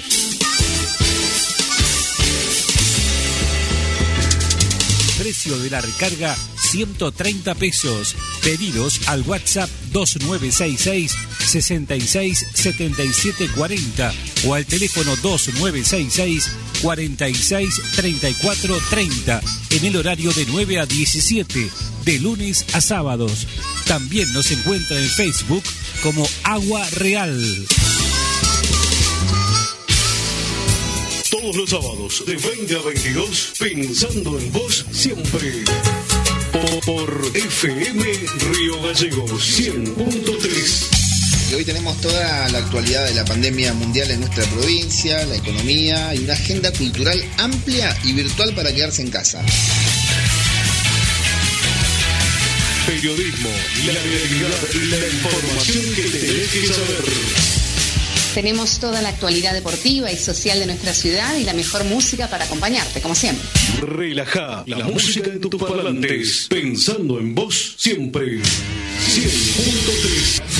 Precio de la recarga 130 pesos. Pedidos al WhatsApp 2966 66 77 40 o al teléfono 2966 46 34 30 en el horario de 9 a 17 de lunes a sábados. También nos encuentra en Facebook como Agua Real. Todos los sábados de 20 a 22, pensando en vos siempre. Por, por FM Río Gallegos 100.3. Y hoy tenemos toda la actualidad de la pandemia mundial en nuestra provincia, la economía y una agenda cultural amplia y virtual para quedarse en casa. Periodismo, la realidad y la información que tenés que saber. Tenemos toda la actualidad deportiva y social de nuestra ciudad y la mejor música para acompañarte, como siempre. Relaja la música de tus parlantes, pensando en vos siempre. 100.3.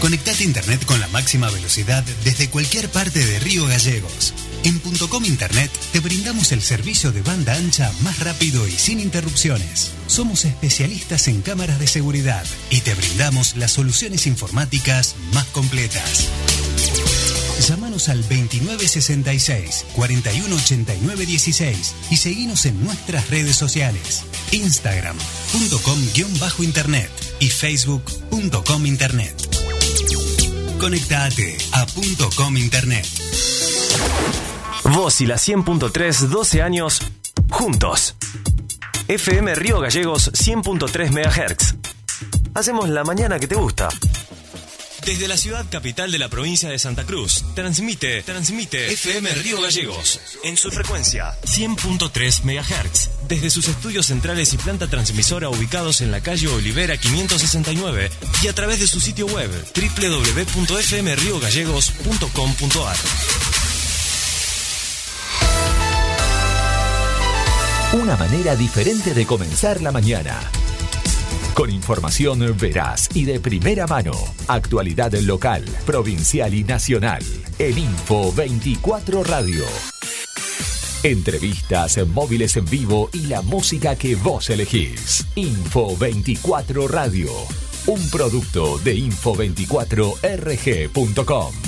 Conectate a internet con la máxima velocidad desde cualquier parte de Río Gallegos. En .com Internet te brindamos el servicio de banda ancha más rápido y sin interrupciones. Somos especialistas en cámaras de seguridad y te brindamos las soluciones informáticas más completas. Llámanos al 2966 418916 y seguinos en nuestras redes sociales. Instagram.com-internet y Facebook.com Internet. Conectate a .com Internet. Vos y la 100.3, 12 años juntos. FM Río Gallegos 100.3 MHz. Hacemos la mañana que te gusta. Desde la ciudad capital de la provincia de Santa Cruz, transmite, transmite FM Río Gallegos en su frecuencia 100.3 MHz. Desde sus estudios centrales y planta transmisora ubicados en la calle Olivera 569 y a través de su sitio web www.fmriogallegos.com.ar. Una manera diferente de comenzar la mañana. Con información veraz y de primera mano. Actualidad local, provincial y nacional. En Info 24 Radio. Entrevistas, móviles en vivo y la música que vos elegís. Info 24 Radio. Un producto de info24rg.com.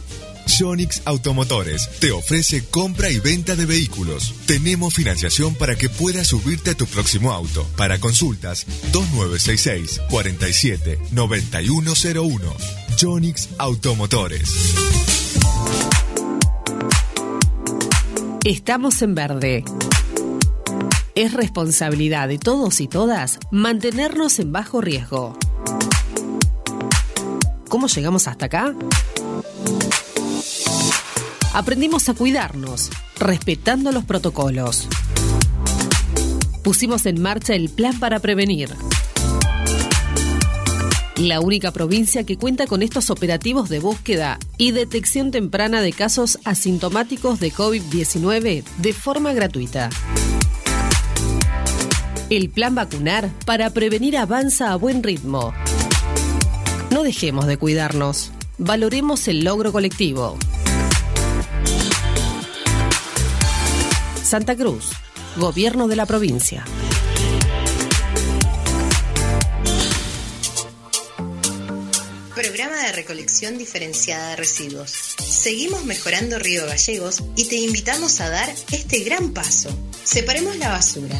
Jonix Automotores te ofrece compra y venta de vehículos. Tenemos financiación para que puedas subirte a tu próximo auto. Para consultas, 2966 47 9101. Jonix Automotores. Estamos en verde. Es responsabilidad de todos y todas mantenernos en bajo riesgo. ¿Cómo llegamos hasta acá? Aprendimos a cuidarnos, respetando los protocolos. Pusimos en marcha el plan para prevenir. La única provincia que cuenta con estos operativos de búsqueda y detección temprana de casos asintomáticos de COVID-19 de forma gratuita. El plan vacunar para prevenir avanza a buen ritmo. No dejemos de cuidarnos. Valoremos el logro colectivo. Santa Cruz, Gobierno de la provincia. Programa de recolección diferenciada de residuos. Seguimos mejorando Río Gallegos y te invitamos a dar este gran paso. Separemos la basura.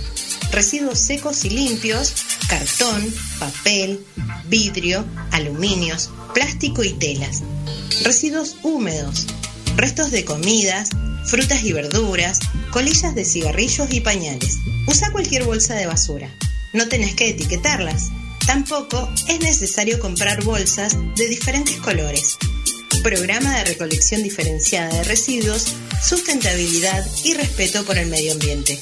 Residuos secos y limpios, cartón, papel, vidrio, aluminios, plástico y telas. Residuos húmedos, restos de comidas, frutas y verduras, colillas de cigarrillos y pañales. Usa cualquier bolsa de basura. No tenés que etiquetarlas. Tampoco es necesario comprar bolsas de diferentes colores. Programa de recolección diferenciada de residuos, sustentabilidad y respeto por el medio ambiente.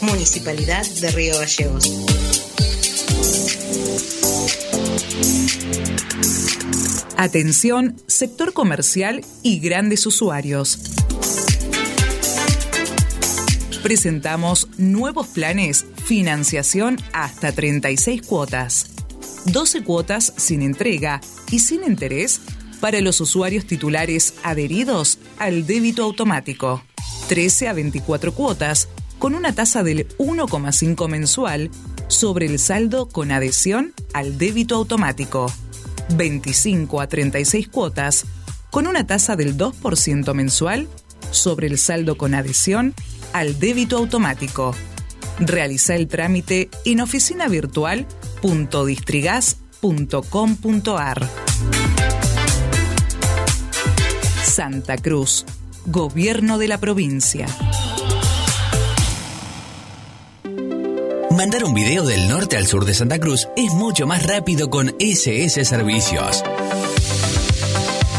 Municipalidad de Río Gallegos. Atención, sector comercial y grandes usuarios. Presentamos nuevos planes, financiación hasta 36 cuotas, 12 cuotas sin entrega y sin interés para los usuarios titulares adheridos al débito automático, 13 a 24 cuotas con una tasa del 1,5 mensual sobre el saldo con adhesión al débito automático. 25 a 36 cuotas con una tasa del 2% mensual sobre el saldo con adhesión al débito automático. Realiza el trámite en oficinavirtual.distrigas.com.ar. Santa Cruz, Gobierno de la provincia. Mandar un video del norte al sur de Santa Cruz es mucho más rápido con SS Servicios.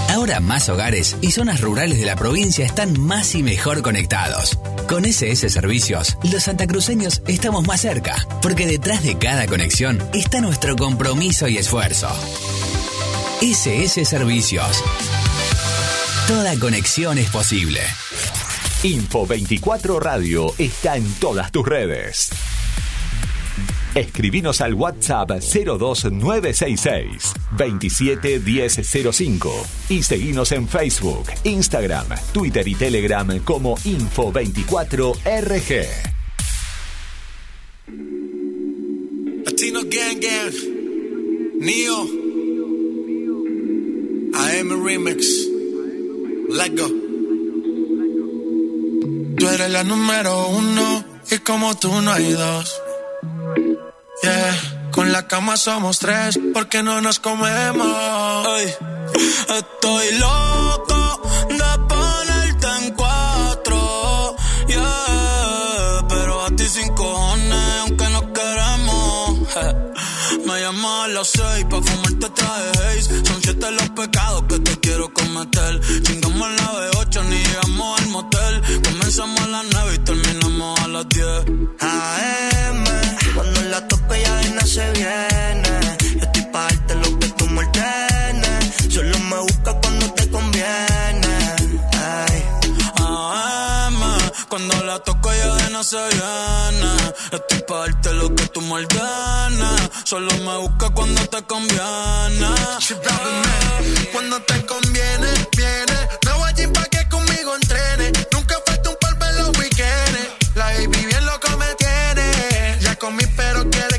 Ahora más hogares y zonas rurales de la provincia están más y mejor conectados. Con SS Servicios, los santacruceños estamos más cerca, porque detrás de cada conexión está nuestro compromiso y esfuerzo. SS Servicios. Toda conexión es posible. Info 24 Radio está en todas tus redes. Escribinos al WhatsApp 02966 271005 y seguinos en Facebook, Instagram, Twitter y Telegram como Info24RG. Latino Gang Gang, Neo, AM Remix, Let Go. Tú eres la número uno y como tú no hay dos. Yeah, con la cama somos tres porque no nos comemos. Estoy loco de ponerte en cuatro. Yeah, pero a ti sin cojones, aunque no queremos. Me llamas a las seis pa' fumarte traje. Son siete los pecados que te quiero cometer. Cuando la toco ya de no se viene. Estoy pa' darte lo que tú me. Solo me busca cuando te conviene. Cuando te conviene, viene. No voy a pa' que conmigo entrene. Nunca falta un polvo en los weekends. La baby bien loco me tiene. Ya comí, pero quiere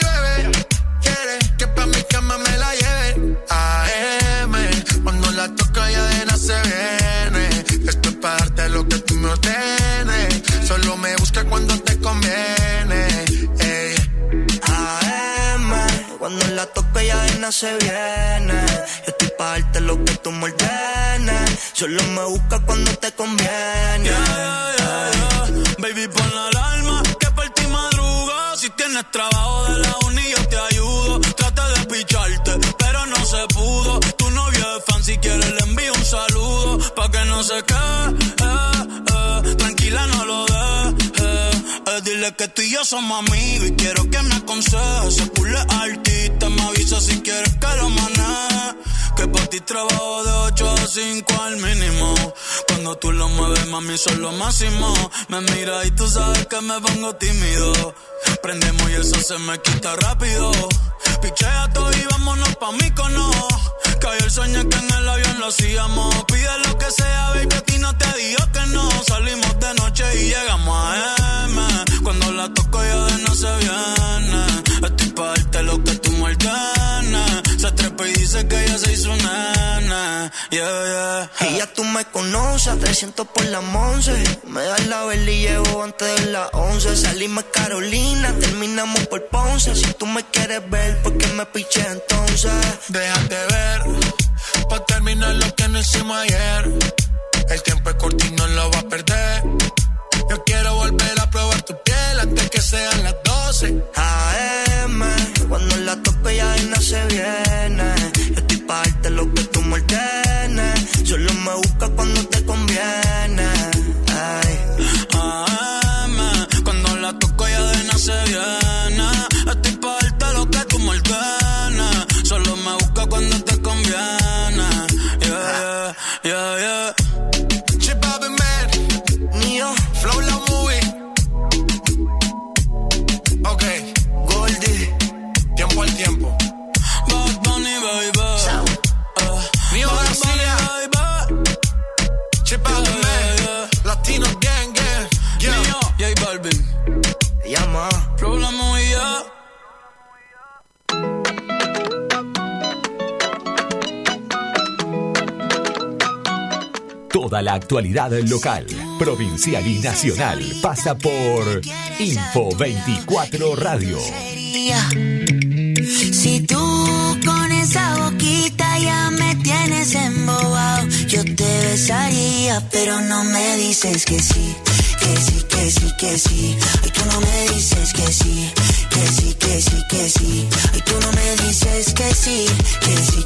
Para darte lo que tú me ordenes. Solo me busca cuando te conviene. Ey. AM, cuando la toca ya de nada se viene. Yo estoy pa' darte lo que tú me ordenes. Solo me busca cuando te conviene. Baby, pon la alarma que por ti madruga. Si tienes trabajo de la uni, yo te ayudo. No se quede, eh, eh. tranquila, no lo dejes. Dile que tú y yo somos amigos y quiero que me aconsejes. Se pule artista, me avisa si quieres que lo maneje. Que para ti trabajo de 8 a 5 al mínimo. Cuando tú lo mueves, mami, son lo máximo. Me mira y tú sabes que me pongo tímido. Prendemos y eso se me quita rápido. Pichea todo y vámonos pa' mí cono. Cayó el sueño que en el avión lo hacíamos. Pide lo que sea, baby, a ti no te digo que no. Salimos de noche y llegamos a M. Cuando la toco ya de no se viene. Estoy pa' darte lo que tú me ordenes. Se trepa y dice que ella se hizo nena. Yeah, yeah. Y ya tú me conoces, a 300 por la once. Me das la vela y llevo antes de las 11. Salimos Carolina, terminamos por Ponce. Si tú me quieres ver, ¿por qué me piché entonces? Déjate ver, pa' terminar lo que no hicimos ayer. El tiempo es corto y no lo va a perder. Yo quiero volver a probar tu piel antes que sean las 12. AM, cuando la toco ya no se viene. Yo estoy pa' darte lo que tú me. Solo me busca cuando te conviene. Toda la actualidad local, provincial y nacional pasa por Info 24 Radio. Si tú con esa boquita ya me tienes embobado, yo te besaría, pero no me dices que sí, que sí, que sí, que sí. Ay, tú no me dices que sí, que sí, que sí, que sí. Ay, tú no me dices que sí, que sí,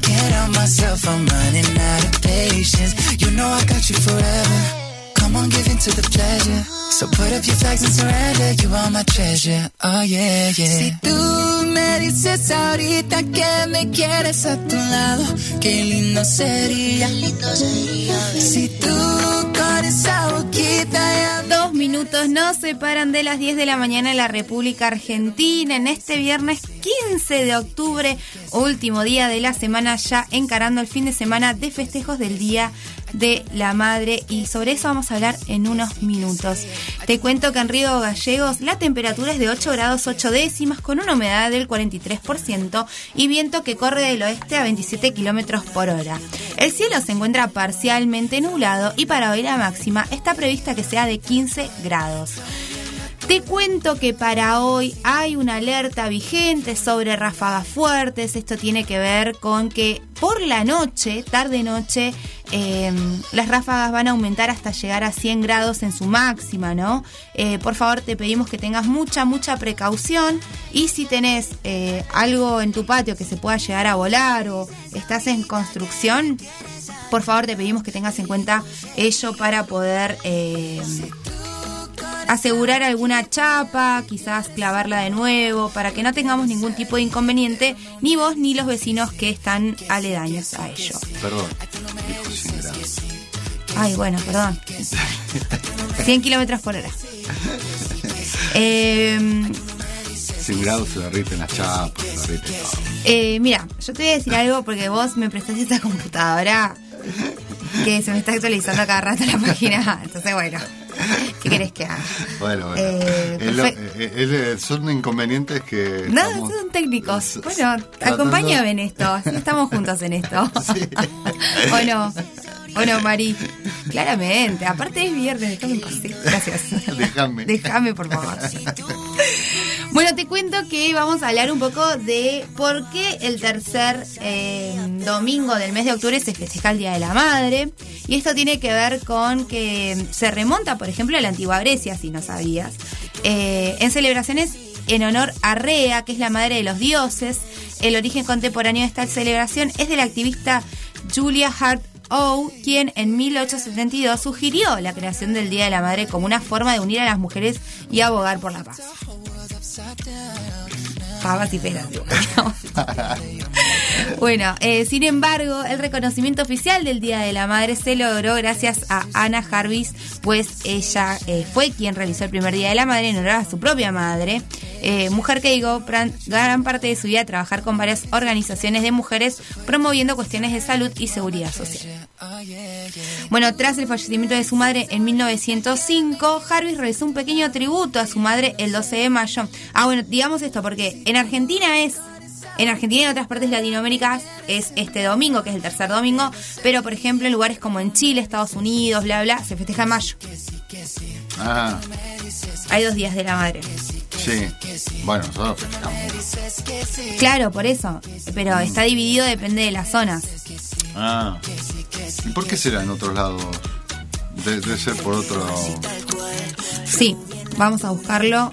myself, I'm running out of patience. You know I got you forever. Come on, give in to the pleasure. So put up your flags and surrender. You are my treasure. Oh, yeah, yeah. Si tú me dices ahorita que me quieres a tu lado, qué lindo sería. Si tú minutos nos separan de las 10 de la mañana en la República Argentina. En este viernes 15 de octubre, último día de la semana, ya encarando el fin de semana de festejos del Día de la Madre y sobre eso vamos a hablar en unos minutos. Te cuento que en Río Gallegos la temperatura es de 8 grados 8 décimas con una humedad del 43% y viento que corre del oeste a 27 kilómetros por hora. El cielo se encuentra parcialmente nublado y para hoy la máxima está prevista que sea de 15 grados. Te cuento que para hoy hay una alerta vigente sobre ráfagas fuertes. Esto tiene que ver con que por la noche, tarde-noche, eh, las ráfagas van a aumentar hasta llegar a 100 grados en su máxima, ¿no? Eh, por favor, te pedimos que tengas mucha, mucha precaución y si tenés eh, algo en tu patio que se pueda llegar a volar o estás en construcción, por favor, te pedimos que tengas en cuenta ello para poder eh, asegurar alguna chapa, quizás clavarla de nuevo, para que no tengamos ningún tipo de inconveniente, ni vos ni los vecinos que están aledaños a ello. Perdón, dijo 100 grados. Ay, bueno, perdón. 100 kilómetros por hora. Eh, 100 grados se derriten las chapas, se derrite todo. eh, mira, yo te voy a decir algo porque vos me prestaste esta computadora que se me está actualizando cada rato la página. Entonces, bueno, ¿qué querés que haga? Bueno, bueno. Eh, perfe- eh, eh, son inconvenientes que. No, estamos- son técnicos. Bueno, tratando- acompáñame en esto. Estamos juntos en esto. ¿O no? ¿O no, Mari? Claramente. Aparte es viernes, déjame en paz. Sí, Gracias. Déjame. Déjame, por favor. Bueno, te cuento que vamos a hablar un poco de por qué el tercer eh, domingo del mes de octubre se festeja el Día de la Madre. Y esto tiene que ver con que se remonta, por ejemplo, a la antigua Grecia, si no sabías. Eh, en celebraciones en honor a Rea, que es la madre de los dioses. El origen contemporáneo de esta celebración es de la activista Julia Hart O, quien en 1872 sugirió la creación del Día de la Madre como una forma de unir a las mujeres y abogar por la paz. falas y velas. Bueno, eh, sin embargo, el reconocimiento oficial del Día de la Madre se logró gracias a Anna Jarvis, pues ella eh, fue quien realizó el primer Día de la Madre en honor a su propia madre, eh, mujer que gran, gran parte de su vida a trabajar con varias organizaciones de mujeres promoviendo cuestiones de salud y seguridad social. Bueno, tras el fallecimiento de su madre en 1905, Jarvis realizó un pequeño tributo a su madre el 12 de mayo. Ah, bueno, digamos esto porque en Argentina es en Argentina y en otras partes de Latinoamérica es este domingo, que es el tercer domingo, pero por ejemplo en lugares como en Chile, Estados Unidos, bla, bla, se festeja en mayo. Ah, Hay dos días de la madre. sí. Bueno, nosotros festejamos. Claro, por eso. Pero está dividido, depende de las zonas. Ah. ¿Y por qué será en otros lados? De- ser por otro. Sí, vamos a buscarlo.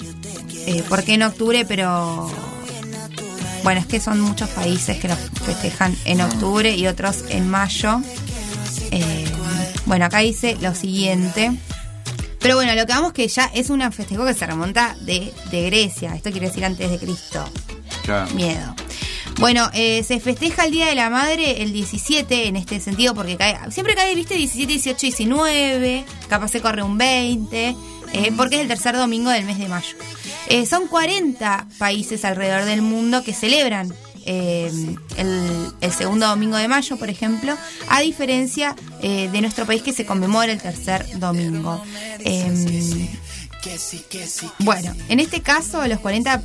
Eh, ¿Por qué en octubre? Pero. Bueno, es que son muchos países que lo festejan en octubre y otros en mayo. Eh, bueno, acá dice lo siguiente. Pero bueno, lo que vamos que ya es un festejo que se remonta de, de Grecia. Esto quiere decir antes de Cristo. Claro. Miedo. Bueno, eh, se festeja el Día de la Madre el 17 en este sentido porque cae, siempre cae, viste, 17, 18, 19, capaz se corre un 20, eh, porque es el tercer domingo del mes de mayo. Eh, son 40 países alrededor del mundo que celebran eh, el, el segundo domingo de mayo, por ejemplo, a diferencia eh, de nuestro país que se conmemora el tercer domingo. Em, bueno, en este caso, los 40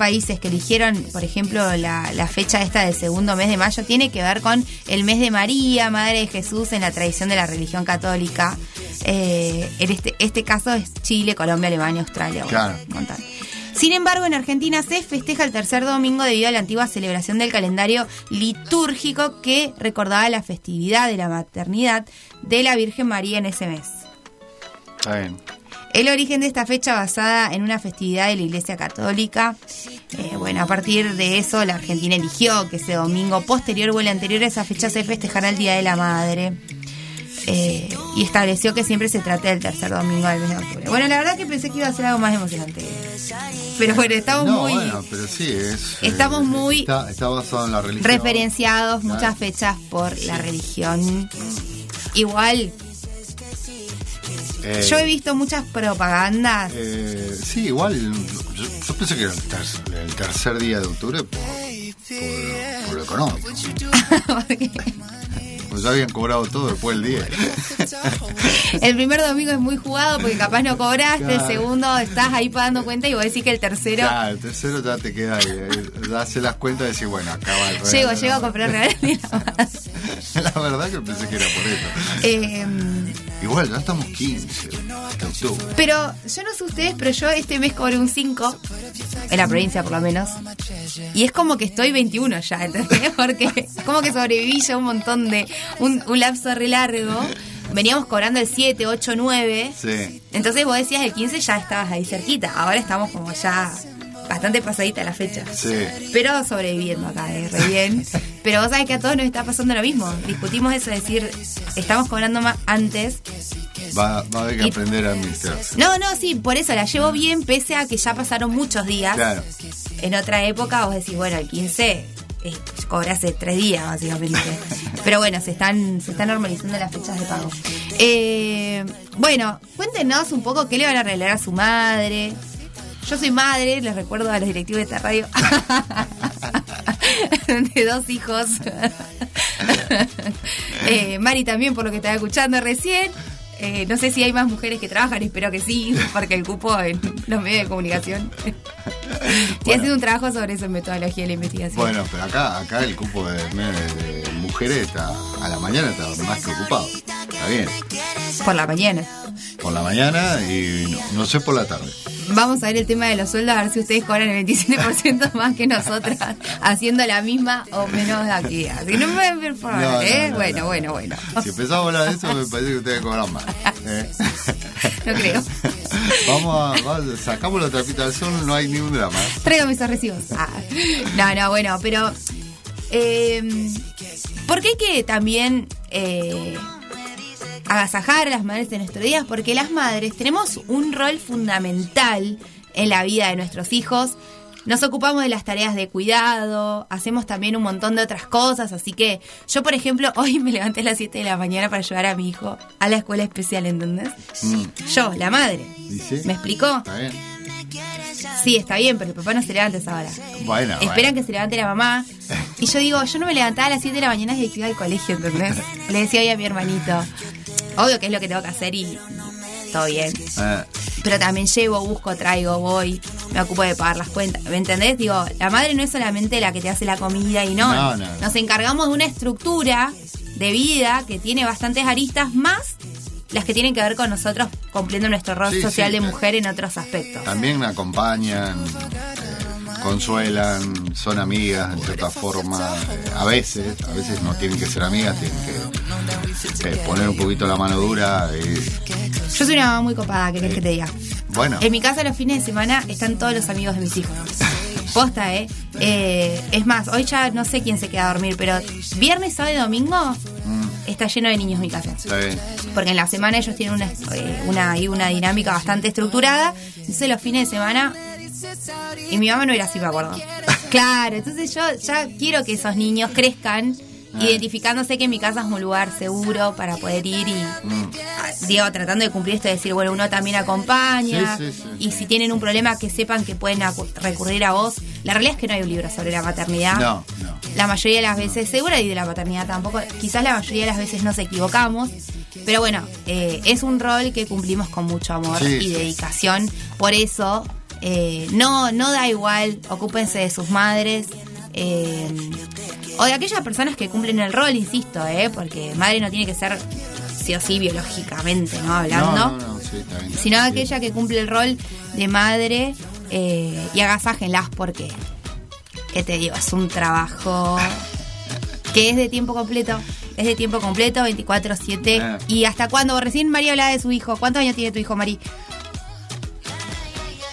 países que eligieron, por ejemplo, la, la fecha esta del segundo mes de mayo, tiene que ver con el mes de María, Madre de Jesús, en la tradición de la religión católica. Eh, en este, este caso es Chile, Colombia, Alemania, Australia. Claro. Sin embargo, en Argentina se festeja el tercer domingo debido a la antigua celebración del calendario litúrgico que recordaba la festividad de la maternidad de la Virgen María en ese mes. Está bien. El origen de esta fecha basada en una festividad de la Iglesia Católica. Eh, bueno, a partir de eso la Argentina eligió que ese domingo posterior o el anterior a esa fecha se festejara el Día de la Madre. Eh, y estableció que siempre se trate del tercer domingo del mes de octubre. Bueno, la verdad que pensé que iba a ser algo más emocionante. Pero bueno, estamos No, muy bueno, pero sí, es. Estamos eh, muy Está, está basado en la religión. referenciados muchas fechas por la religión. Igual, Eh, yo he visto muchas propagandas eh, sí, igual. Yo, yo pensé que era el, ter- el tercer día de octubre por, por, por lo económico. Pues ya habían cobrado todo después del día. El primer domingo es muy jugado porque capaz no cobraste, el Claro. segundo estás ahí pagando cuenta y vos decís que el tercero Ya, el tercero ya te queda ahí. Ya hace las cuentas y decís, bueno, acaba el regalo. llego, llego a comprar regalos. La verdad que pensé que era por eso. Eh, Igual, ya estamos 15 de octubre. pero yo no sé ustedes, pero yo este mes cobré un 5, en la provincia por lo menos, y es como que estoy 21 ya, ¿entendés? Porque como que sobreviví ya un montón de, un, un lapso re largo, veníamos cobrando el 7, 8, 9, Sí. entonces vos decías el 15 ya estabas ahí cerquita, ahora estamos como ya bastante pasadita la fecha. Sí. Pero sobreviviendo acá, eh, re bien. Pero vos sabés que a todos nos está pasando lo mismo. Discutimos eso, es decir, estamos cobrando más antes. Va, va a haber que Y- aprender a administrarse. No, no, sí, por eso la llevo bien, pese a que ya pasaron muchos días. Claro. En otra época vos decís, bueno, el 15 eh, cobré hace tres días, básicamente. Pero bueno, se están, se están normalizando las fechas de pago. Eh, bueno, cuéntenos un poco qué le van a regalar a su madre. Yo soy madre, les recuerdo a los directivos de esta radio. de dos hijos. Eh, Mari también, por lo que estaba escuchando recién. Eh, no sé si hay más mujeres que trabajan, espero que sí, porque el cupo en los medios de comunicación. Estoy haciendo un trabajo sobre eso en metodología de la investigación. Bueno, pero acá, acá el cupo de, de- de mujeres está, a la mañana está más que ocupado. Está bien. Por la mañana. Por la mañana y no, no sé por la tarde. Vamos a ver el tema de los sueldos, a ver si ustedes cobran el 27% más que nosotras, haciendo la misma o menos de actividad. Si no me por favor, No, no, ¿eh? no, bueno, no. bueno, bueno. Si empezamos a hablar de eso, me parece que ustedes cobran más. ¿eh? No creo. Vamos a, vamos, sacamos la trapita del sol, no hay ni un drama. Tráigame esos recibos. Ah. No, no, bueno, pero. Eh, ¿Por qué hay que también eh, agasajar a las madres de nuestros días? Porque las madres tenemos un rol fundamental en la vida de nuestros hijos. Nos ocupamos de las tareas de cuidado, hacemos también un montón de otras cosas, así que yo, por ejemplo, hoy me levanté a las 7 de la mañana para llevar a mi hijo a la escuela especial, ¿entendés? Mm. Yo, la madre. ¿Me explicó? Está bien. Sí, está bien, pero el papá no se levanta a esa hora. Bueno, Esperan que se levante la mamá. Y yo digo, yo no me levantaba a las 7 de la mañana desde que iba al colegio, ¿entendés? Le decía hoy a mi hermanito. Obvio que es lo que tengo que hacer y todo bien. Eh, Pero también llevo, busco, traigo, voy, me ocupo de pagar las cuentas. ¿Me entendés? Digo, la madre no es solamente la que te hace la comida y no. No, no. Nos encargamos de una estructura de vida que tiene bastantes aristas más las que tienen que ver con nosotros cumpliendo nuestro rol Sí, social sí, de mujer en otros aspectos. También acompañan, eh, consuelan, son amigas en cierta forma. a veces, a veces no tienen que ser amigas, tienen que eh, poner un poquito la mano dura. y- Yo soy una mamá muy copada, ¿qué querés que te diga? bueno, En mi casa los fines de semana están todos los amigos de mis hijos. Posta, ¿eh? Eh, Es más, hoy ya no sé quién se queda a dormir, pero viernes, sábado y domingo está lleno de niños mi casa. Mm, está bien. Porque en la semana ellos tienen una, eh, una, una dinámica bastante estructurada. Entonces los fines de semana... Y mi mamá no era así, me acuerdo. Claro, entonces yo ya quiero que esos niños crezcan Ah. identificándose que mi casa es un lugar seguro para poder ir y Mm. digo, tratando de cumplir esto de decir, bueno, uno también acompaña. Sí, sí, sí. y si tienen un problema, que sepan que pueden recurrir a vos. La realidad es que no hay un libro sobre la maternidad. No, no. La mayoría de las veces, seguro y de la paternidad tampoco, quizás la mayoría de las veces nos equivocamos. Pero bueno, eh, es un rol que cumplimos con mucho amor y dedicación. Por eso, eh, no, no da igual, ocúpense de sus madres. eh, o de aquellas personas que cumplen el rol, insisto, eh, porque madre no tiene que ser sí o sí biológicamente, ¿no? Hablando No, no, no, sí, está bien. sino Sí. aquella que cumple el rol de madre eh, y agasájenlas porque, ¿qué te digo? Es un trabajo que es de tiempo completo. Es de tiempo completo, 24-7. Ah. ¿Y hasta cuándo? Recién María hablaba de su hijo. ¿Cuántos años tiene tu hijo, Mari?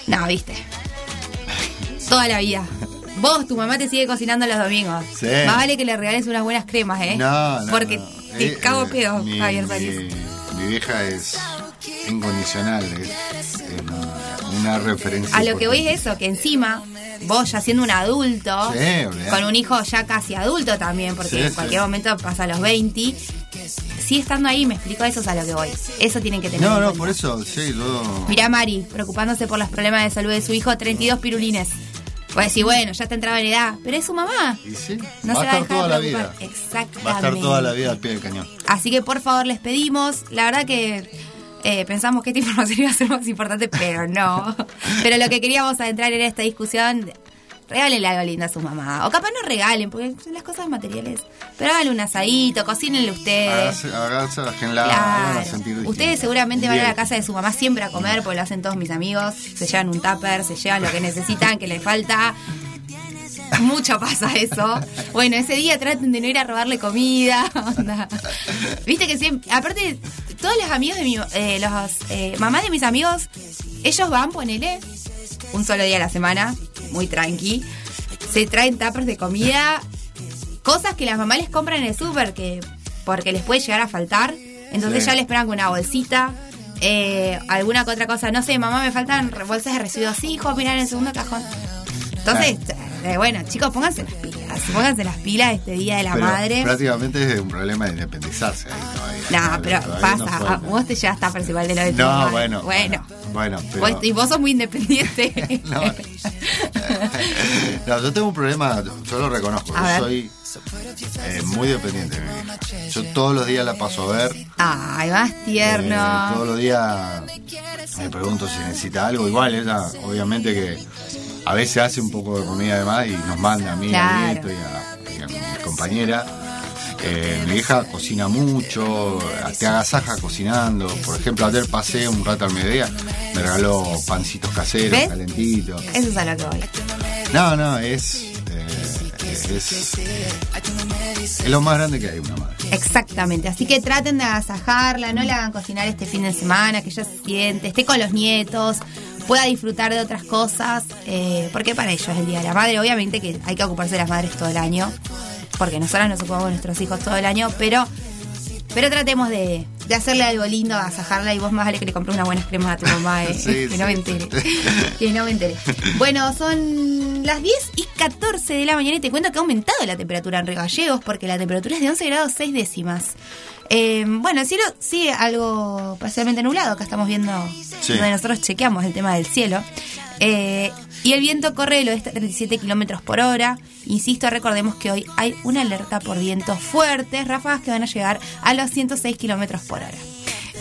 No, viste. Toda la vida. Vos, tu mamá te sigue cocinando los domingos. Sí. Más vale que le regales unas buenas cremas, ¿eh? No, no, Porque no. te Eh, cago eh, pedo, mi, Javier Solís. mi, mi vieja es incondicional, es, es una referencia. A lo que voy es eso, que encima, vos ya siendo un adulto, Sí, con un hijo ya casi adulto también, porque Sí, en sí. cualquier momento pasa a los 20, sigue estando ahí, me explico, eso es a lo que voy. Eso tienen que tener No, en no, cuenta. por eso, sí, yo. Mirá Mari, preocupándose por los problemas de salud de su hijo, 32 pirulines. Voy a decir, bueno, ya está entrada en edad, pero es su mamá. Y sí, No va se a va a estar dejar toda la vida. Exactamente. Va a estar toda la vida al pie del cañón. Así que por favor les pedimos, la verdad que eh, pensamos que esta información iba a ser más importante, pero no. Pero lo que queríamos adentrar era esta discusión. Regálenle algo lindo a su mamá. O capaz no regalen, porque son las cosas materiales. Pero háganle un asadito, cocínenle ustedes. Hágase la Claro. Ustedes seguramente van a la casa de su mamá siempre a comer, porque lo hacen todos mis amigos. Se llevan un tupper, se llevan lo que necesitan, que les falta. Mucho pasa eso. Bueno, ese día traten de no ir a robarle comida. onda. Viste que siempre. Aparte, todos los amigos de mi. eh, los eh, mamás de mis amigos, ellos van, ponele, un solo día a la semana, muy tranqui. Se traen tuppers de comida, cosas que las mamás les compran en el súper, que porque les puede llegar a faltar. Entonces Sí. ya les esperan con una bolsita. eh, alguna que otra cosa, no sé, mamá, me faltan bolsas de residuos. Sí, hijo, mirar en el segundo cajón. Entonces, eh, bueno, chicos, pónganse las pilas. Pónganse las pilas este día de la Pero madre. Prácticamente es un problema de independizarse ahí todavía. No, pero Todavía pasa. no fue. ah, vos te llevas a igual de lo de No, bueno. Bueno. Bueno, pero. Vos- y vos sos muy independiente. No, No, yo tengo un problema, yo lo reconozco. A yo ver. soy eh, muy dependiente de mi vieja. Yo todos los días la paso a ver. Ay, más tierno. Eh, todos los días me pregunto si necesita algo. Igual ella, obviamente que a veces hace un poco de comida además y nos manda a mí, a Claro. nieto y a, y a mi compañera. Eh, mi hija cocina mucho, te agasaja cocinando. Por ejemplo, ayer pasé un rato al mediodía, me regaló pancitos caseros, ¿Ves? calentitos. Eso es a lo que voy. No, no, es, eh, es. Es lo más grande que hay una madre. Exactamente, así que traten de agasajarla, no la hagan cocinar este fin de semana, que ella se siente, esté con los nietos, pueda disfrutar de otras cosas, eh, porque para ellos es el Día de la Madre. Obviamente que hay que ocuparse de las madres todo el año, porque nosotras nos ocupamos de nuestros hijos todo el año, pero pero tratemos de, de hacerle algo lindo, agasajarla y vos más vale que le compres unas buenas cremas a tu mamá, eh, Sí, que sí. no me entere. que no me entere. Bueno, son las 10 y 14 de la mañana y te cuento que ha aumentado la temperatura en Río Gallegos porque la temperatura es de 11 grados 6 décimas. Eh, bueno, el cielo sigue algo parcialmente nublado. Acá estamos viendo Sí. donde nosotros chequeamos el tema del cielo. Eh, y el viento corre del oeste a 37 kilómetros por hora. Insisto, recordemos que hoy hay una alerta por vientos fuertes, ráfagas que van a llegar a los 106 kilómetros por hora.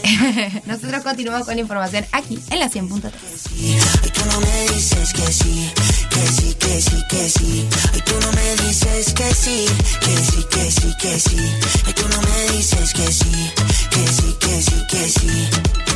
Nosotros continuamos con la información aquí en la 100.3. Ay, tú no me dices que sí, que sí, que sí, que sí. Ay, tú no me dices que sí, que sí, que sí, que sí. Ay, tú no me dices que sí, que sí, que sí, que sí.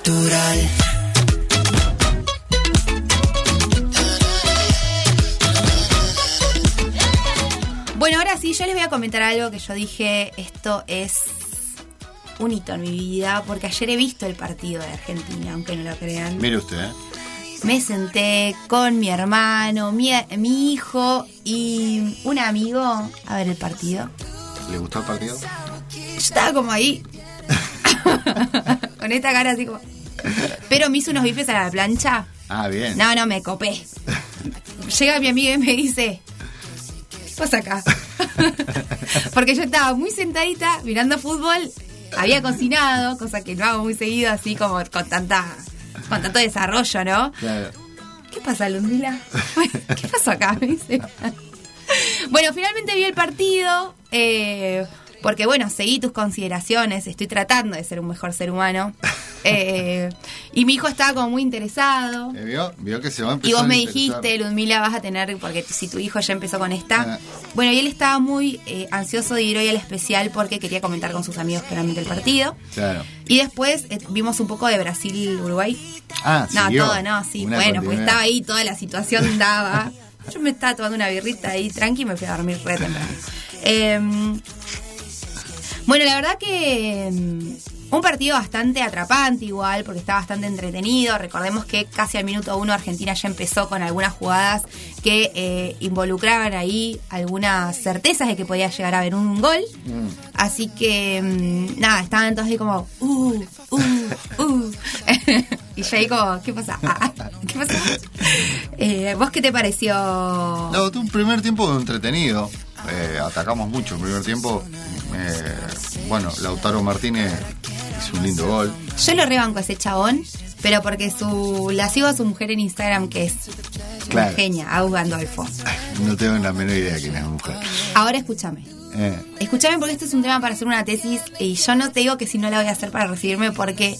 Natural. Bueno, ahora sí, yo les voy a comentar algo que yo dije, esto es un hito en mi vida, porque ayer he visto el partido de Argentina, aunque no lo crean. Mire usted, ¿eh? Me senté con mi hermano, mi, mi hijo y un amigo a ver el partido. ¿Le gustó el partido? Yo estaba como ahí, con esta cara así como... Pero me hizo unos bifes a la plancha. Ah, bien. No, no, me copé. Llega mi amiga y me dice, ¿qué pasa acá? Porque yo estaba muy sentadita mirando fútbol, había cocinado, cosa que no hago muy seguido, así como con tanta con tanto desarrollo, ¿no? Claro. ¿Qué pasa, Lundila? ¿Qué pasó acá? Me dice. Bueno, finalmente vi el partido, eh, porque bueno, seguí tus consideraciones, estoy tratando de ser un mejor ser humano. Eh, y mi hijo estaba como muy interesado. ¿Eh, ¿Vio? ¿Vio que se va a empezar Y vos me dijiste, Ludmila, vas a tener, porque si tu hijo ya empezó con esta. Ah. Bueno, y él estaba muy eh, ansioso de ir hoy al especial porque quería comentar con sus amigos claramente el partido. Claro. Y después eh, vimos un poco de Brasil-Uruguay. Ah, No, siguió. todo, no, sí. Una bueno, porque estaba ahí, toda la situación daba. Yo me estaba tomando una birrita ahí tranqui y me fui a dormir re temprano. Eh, bueno, la verdad que mm, un partido bastante atrapante igual, porque está bastante entretenido. Recordemos que casi al minuto uno Argentina ya empezó con algunas jugadas que eh, involucraban ahí algunas certezas de que podía llegar a haber un gol. Así que, mm, nada, estaban todos ahí como, uh, uh, uh. y yo ahí como, ¿qué pasa? Ah, ¿Qué pasa? Eh, ¿Vos qué te pareció? No, un primer tiempo entretenido. Eh, atacamos mucho el primer tiempo. Eh, bueno, Lautaro Martínez hizo un lindo gol. Yo lo rebanco a ese chabón, pero porque su la sigo a su mujer en Instagram, que es una Claro. genia, Agus Gandolfo. No tengo la menor idea quién es la mujer. Ahora escúchame. Eh, Escúchame porque este es un tema para hacer una tesis y yo no te digo que si no la voy a hacer para recibirme porque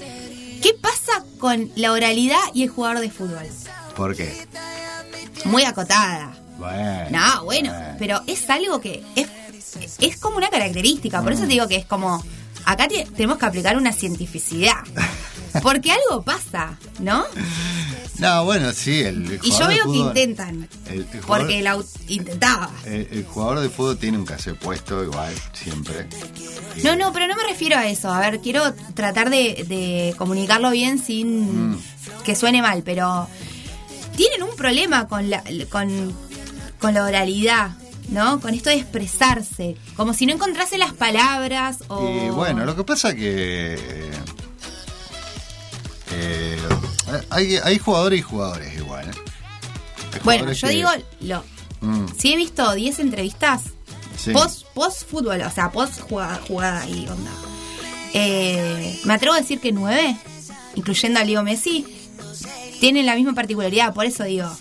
¿qué pasa con la oralidad y el jugador de fútbol? ¿Por qué? Muy acotada. Bueno. No, bueno, pero es algo que es, es como una característica. Por eso te digo que es como. Acá te- tenemos que aplicar una cientificidad. Porque algo pasa, ¿no? No, bueno, sí, el, el Y yo veo que intentan. el- el jugador- Porque el au- intentaba. el, jugador de fútbol tiene un cassette puesto igual, siempre. No, no, pero no me refiero a eso. A ver, quiero tratar de, de comunicarlo bien sin Mm. que suene mal, pero tienen un problema con la, con, con la oralidad, ¿no? Con esto de expresarse, como si no encontrase las palabras o... Y bueno, lo que pasa que eh, eh, hay, hay jugadores y jugadores igual. ¿eh? Bueno, yo que- digo, lo, Mm, sí he visto 10 entrevistas sí. post, post fútbol, o sea, post jugada, jugada y onda. Eh, me atrevo a decir que 9, incluyendo a Leo Messi, tienen la misma particularidad, por eso digo,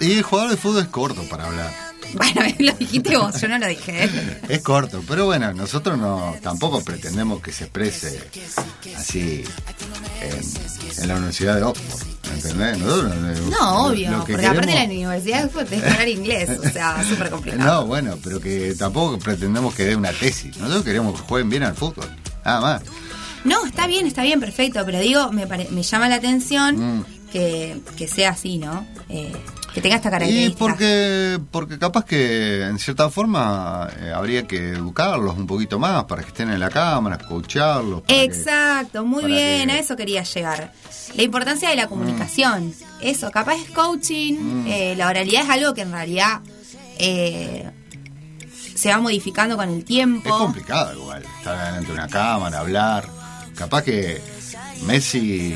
Y el jugador de fútbol es corto para hablar. bueno, lo dijiste vos, yo no lo dije. ¿eh? Es corto, pero bueno, nosotros no tampoco pretendemos que se exprese así en, en la Universidad de Oxford. ¿Entendés? Nosotros, No, lo- obvio, lo que porque aparte queremos- la universidad fue de hablar inglés, o sea, súper complicado. No, bueno, pero que tampoco pretendemos que dé una tesis. Nosotros queremos que jueguen bien al fútbol. Nada más. No, está bien, está bien, perfecto, pero digo, me, pare- me llama la atención Mm. que, que sea así, ¿no? Eh, que tenga esta Y característica. porque, porque capaz que en cierta forma eh, habría que educarlos un poquito más para que estén en la cámara, escucharlos. que- Exacto, muy bien, que- a eso quería llegar. La importancia de la comunicación. Eso, capaz es coaching, Mm. eh, la oralidad es algo que en realidad eh, se va modificando con el Es tiempo. complicado igual, estar delante de una cámara, hablar. Capaz que Messi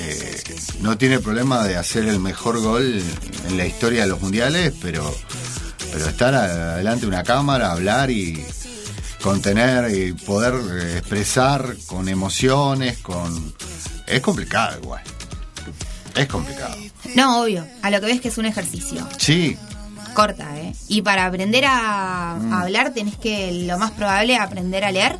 eh, no tiene problema de hacer el mejor gol en la historia de los mundiales, pero, pero estar a- delante de una cámara, hablar y contener y poder eh, expresar con emociones, con... Es complicado igual. Es complicado. No, obvio, a lo que ves que es un ejercicio. Sí, Corta, ¿eh? Y para aprender a, Mm. a hablar tenés que, lo más probable, aprender a leer.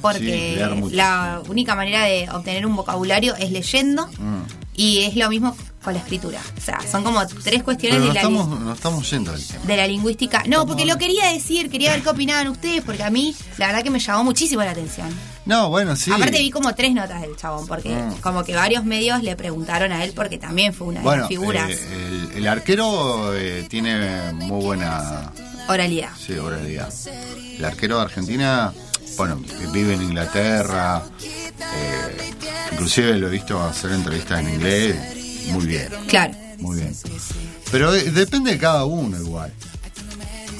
Porque mucho. la única manera de obtener un vocabulario es leyendo. mm. Y es lo mismo con la escritura. O sea, son como tres cuestiones pero de la, li- estamos, no estamos yendo del tema. de la lingüística. No, porque lo quería decir, quería ver qué opinaban ustedes, porque a mí la verdad que me llamó muchísimo la atención. No, bueno, sí. Aparte vi como tres notas del chabón, porque Mm. como que varios medios le preguntaron a él, porque también fue una de Bueno, las figuras. eh, el, el arquero eh, tiene muy buena oralidad. sí, oralidad. El arquero de Argentina, bueno, vive en Inglaterra, eh, inclusive lo he visto hacer entrevistas en inglés, muy bien, Claro. muy bien. Pero eh, depende de cada uno igual,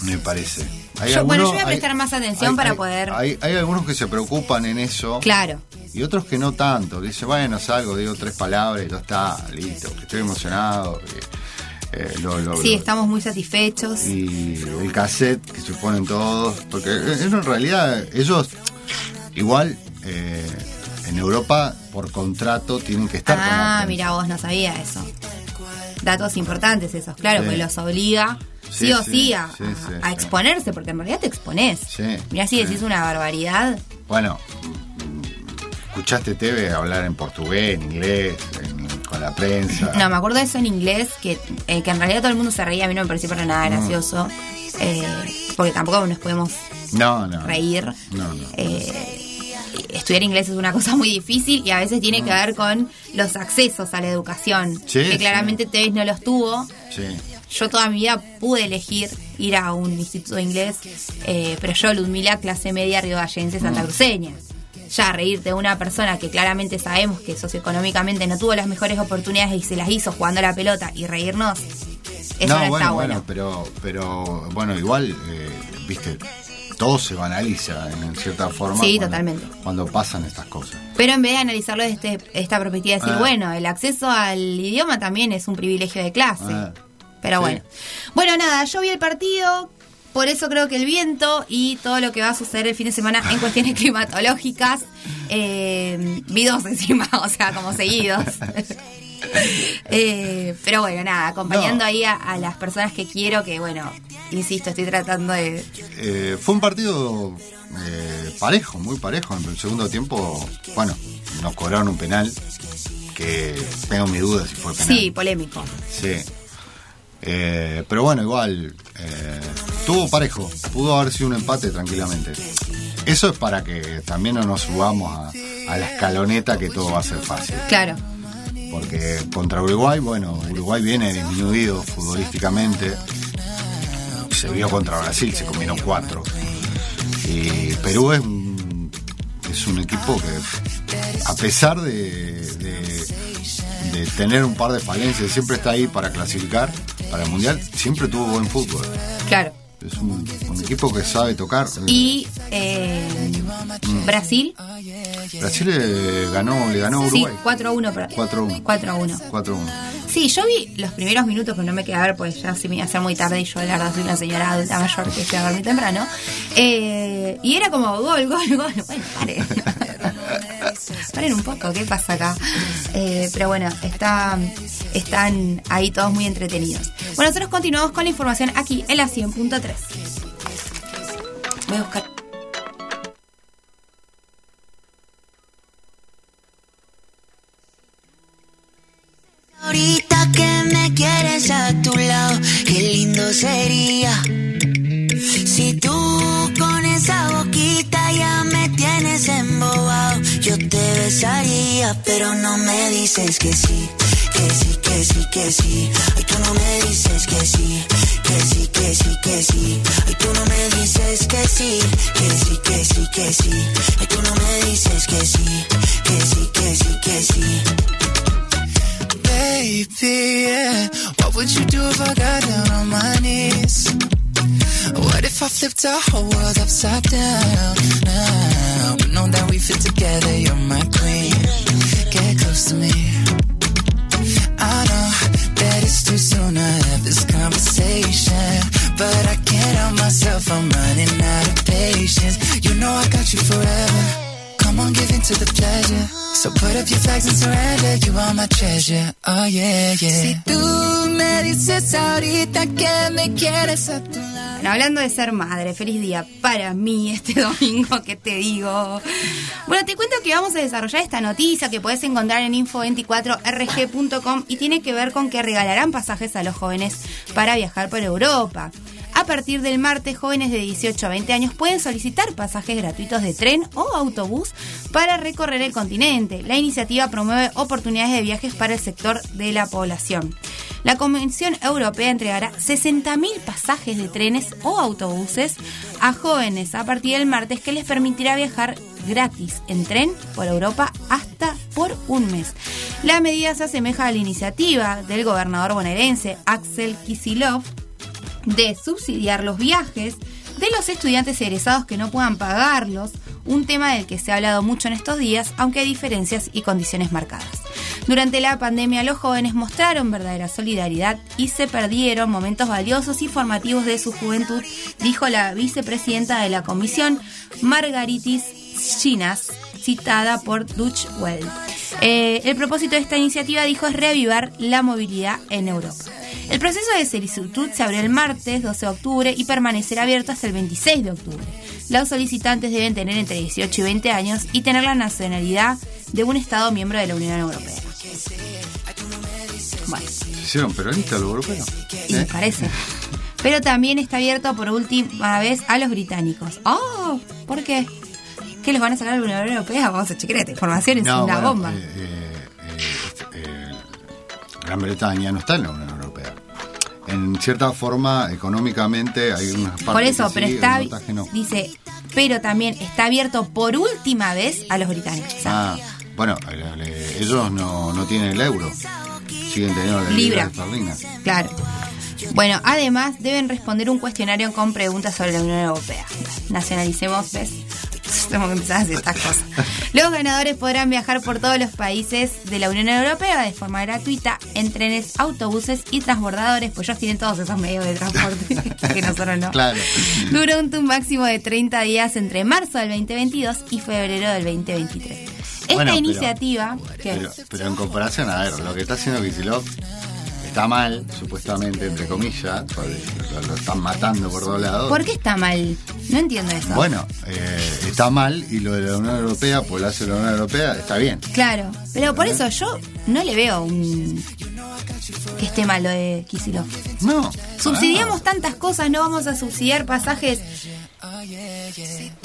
me parece. Hay Yo- bueno, yo voy a prestar hay- más atención hay- para poder... Hay, hay algunos que se preocupan en eso. Claro. Y otros que no tanto. Dice, bueno, salgo, digo tres palabras y ya está, listo. que Estoy emocionado. que, eh, lo- lo- Sí, lo- estamos muy satisfechos. y el cassette que se ponen todos. Porque eso en realidad, ellos, igual, eh, en Europa, por contrato, tienen que estar Ah, mira, vos no sabía eso. Datos importantes esos, claro, Sí. porque los obliga sí, Sí, o sí, a, sí, exponerse, porque en realidad te expones. Mirá si sí. decís una barbaridad. Bueno, escuchaste TV hablar en portugués, en inglés, en- con la prensa. No, me acuerdo de eso en inglés, que, eh, que en realidad todo el mundo se reía, a mí no me pareció para nada Mm. gracioso, eh, porque tampoco nos podemos No, no. reír. No, no. Eh, estudiar inglés es una cosa muy difícil y a veces tiene que ver con los accesos a la educación, Mm. Sí, que sí. claramente Tevez no los tuvo. Sí. Yo toda mi vida pude elegir ir a un instituto de inglés, eh, pero yo, Ludmila, clase media riogallense Santa Mm. Cruceña. Ya reírte de una persona que claramente sabemos que socioeconómicamente no tuvo las mejores oportunidades y se las hizo jugando la pelota y reírnos, eso no, no, bueno, está bueno. bueno, pero, pero bueno, igual, eh, viste, todo se banaliza en cierta forma. Sí, cuando- totalmente. Cuando pasan estas cosas. Pero en vez de analizarlo desde esta perspectiva, decir, Ah. bueno, el acceso al idioma también es un privilegio de clase. Ah, Pero sí. bueno. Bueno, nada, yo vi el partido, por eso creo que el viento y todo lo que va a suceder el fin de semana en cuestiones climatológicas, eh, vi dos encima, o sea, como seguidos. Eh, pero bueno, nada, acompañando No. ahí a, a las personas que quiero, que bueno, insisto, estoy tratando de... Eh, fue un partido eh, parejo, muy parejo. En el segundo tiempo, bueno, nos cobraron un penal que tengo mi duda si fue penal. Sí, polémico. Sí. Eh, pero bueno, igual, eh, tuvo parejo, pudo haber sido un empate tranquilamente. Eso es para que también no nos subamos a, a la escaloneta que todo va a ser fácil. Claro. Porque contra Uruguay, bueno, Uruguay viene disminuido futbolísticamente. Se vio contra Brasil, se comieron cuatro. Y Perú es un, es un equipo que, a pesar de, de- de tener un par de falencias, siempre está ahí para clasificar para el Mundial, siempre tuvo buen fútbol. Claro. Es un, un equipo que sabe tocar. Y eh, Brasil, Brasil le ganó, le ganó a sí, Uruguay. 4 a 1. para- 4-1. 4 a 1. 4-1. Sí, yo vi los primeros minutos, pero no me quedé a ver, pues ya se me iba a hacer muy tarde y yo, la verdad, soy una señora adulta mayor que se a dormir temprano. Eh, y era como gol, gol, gol. Bueno, paren. Paren un poco, ¿qué pasa acá? Eh, pero bueno, está, están ahí todos muy entretenidos. Bueno, nosotros continuamos con la información aquí en la 100.3. Voy a buscar. Ahorita que me quieres a tu lado, qué lindo sería. Si tú con esa boquita yo te besaría, pero no me dices que sí, que sí, que sí, que sí. Ay, tú no me dices que sí, que sí, que sí, que sí. Ay, tú no me dices que sí, que sí, que sí, que sí. Ay, tú no me dices que sí, que sí, que sí, que sí. Baby, yeah. What would you do if I got down on my knees? What if I flipped our whole world upside down? Surrender. You are my treasure. Oh, yeah, yeah. Si tú me dices ahorita que me quieres a tu lado. Bueno, hablando de ser madre, feliz día para mí este domingo, que te digo? Bueno, te cuento que vamos a desarrollar esta noticia que puedes encontrar en info24rg.com y tiene que ver con que regalarán pasajes a los jóvenes para viajar por Europa. A partir del martes, jóvenes de 18 a 20 años pueden solicitar pasajes gratuitos de tren o autobús para recorrer el continente. La iniciativa promueve oportunidades de viajes para el sector de la población. La Convención Europea entregará 60.000 pasajes de trenes o autobuses a jóvenes a partir del martes que les permitirá viajar gratis en tren por Europa hasta por un mes. La medida se asemeja a la iniciativa del gobernador bonaerense Axel Kisilov de subsidiar los viajes de los estudiantes egresados que no puedan pagarlos, un tema del que se ha hablado mucho en estos días, aunque hay diferencias y condiciones marcadas. Durante la pandemia los jóvenes mostraron verdadera solidaridad y se perdieron momentos valiosos y formativos de su juventud, dijo la vicepresidenta de la comisión, Margaritis Chinas, citada por Dutch Well. Eh, el propósito de esta iniciativa, dijo, es reavivar la movilidad en Europa. El proceso de solicitud se abre el martes 12 de octubre y permanecerá abierto hasta el 26 de octubre. Los solicitantes deben tener entre 18 y 20 años y tener la nacionalidad de un Estado miembro de la Unión Europea. Bueno, ¿Se hicieron peronistas los europeos? y me parece. Pero también está abierto por última vez a los británicos. ¡Oh! ¿Por qué? ¿Qué les van a sacar a la Unión Europea? Vamos a chequear esta información, es No, una bueno, bomba. eh, eh, eh, eh, Gran Bretaña no está en la Unión Europea. En cierta forma, económicamente, hay unas partes Por eso, que pero sí, está, otras que no. dice, pero también está abierto por última vez a los británicos. Ah, bueno, ellos no, no tienen el euro. Siguen teniendo la Libra. libra esterlina. Claro. Bueno, además deben responder un cuestionario con preguntas sobre la Unión Europea. Nacionalicemos, ¿ves? Que empezar a hacer estas cosas. Los ganadores podrán viajar por todos los países de la Unión Europea de forma gratuita en trenes, autobuses y transbordadores, pues ellos tienen todos esos medios de transporte que nosotros no. Claro. Durante un máximo de 30 días entre marzo del 2022 y febrero del 2023. Esta Bueno, pero- iniciativa... pero en comparación, a ver, lo que está haciendo Kicillof está mal, supuestamente, entre comillas, lo están matando por todos lados. ¿Por qué está mal? No entiendo eso. Bueno, eh, está mal y lo de la Unión Europea, pues lo hace la Unión Europea, está bien. Claro, pero por eso yo no le veo un, que esté mal lo de Kisilov. No. Subsidiamos tantas cosas, no vamos a subsidiar pasajes.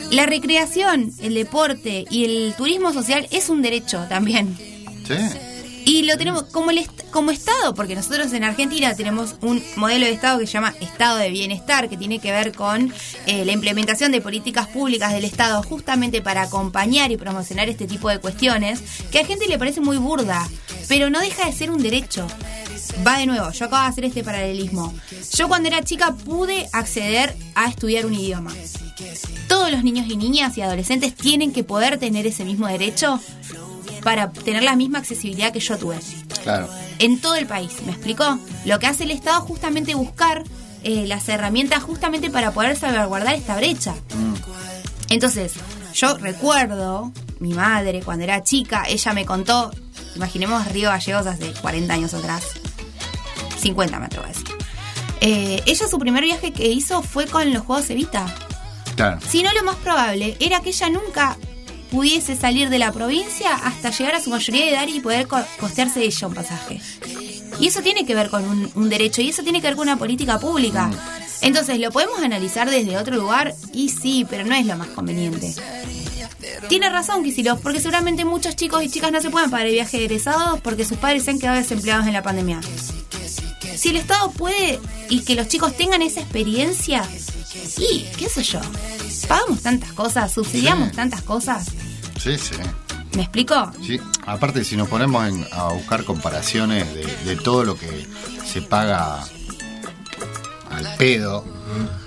La recreación, el deporte y el turismo social es un derecho también. Sí. Y lo tenemos como el est- como Estado, porque nosotros en Argentina tenemos un modelo de Estado que se llama Estado de Bienestar, que tiene que ver con eh, la implementación de políticas públicas del Estado justamente para acompañar y promocionar este tipo de cuestiones, que a gente le parece muy burda, pero no deja de ser un derecho. Va de nuevo, yo acabo de hacer este paralelismo. Yo cuando era chica pude acceder a estudiar un idioma. Todos los niños y niñas y adolescentes tienen que poder tener ese mismo derecho para tener la misma accesibilidad que yo tuve Claro. en todo el país. ¿Me explicó? Lo que hace el Estado es justamente buscar eh, las herramientas justamente para poder salvaguardar esta brecha. Entonces, yo recuerdo, mi madre cuando era chica, ella me contó, imaginemos Río Gallegos hace 40 años atrás, 50 me atrevo a decir. Eh, ella su primer viaje que hizo fue con los Juegos Evita. Claro. Si no, lo más probable era que ella nunca pudiese salir de la provincia hasta llegar a su mayoría de edad y poder co- costearse ella un pasaje. Y eso tiene que ver con un, un derecho y eso tiene que ver con una política pública. Entonces, ¿lo podemos analizar desde otro lugar? Y sí, pero no es lo más conveniente. Tiene razón Kicillof, porque seguramente muchos chicos y chicas no se pueden pagar el viaje de egresados porque sus padres se han quedado desempleados en la pandemia. Si el Estado puede y que los chicos tengan esa experiencia, y qué sé yo, pagamos tantas cosas, subsidiamos Sí. tantas cosas. Sí, sí. ¿Me explico? Sí, aparte si nos ponemos en- a buscar comparaciones de, de todo lo que se paga al pedo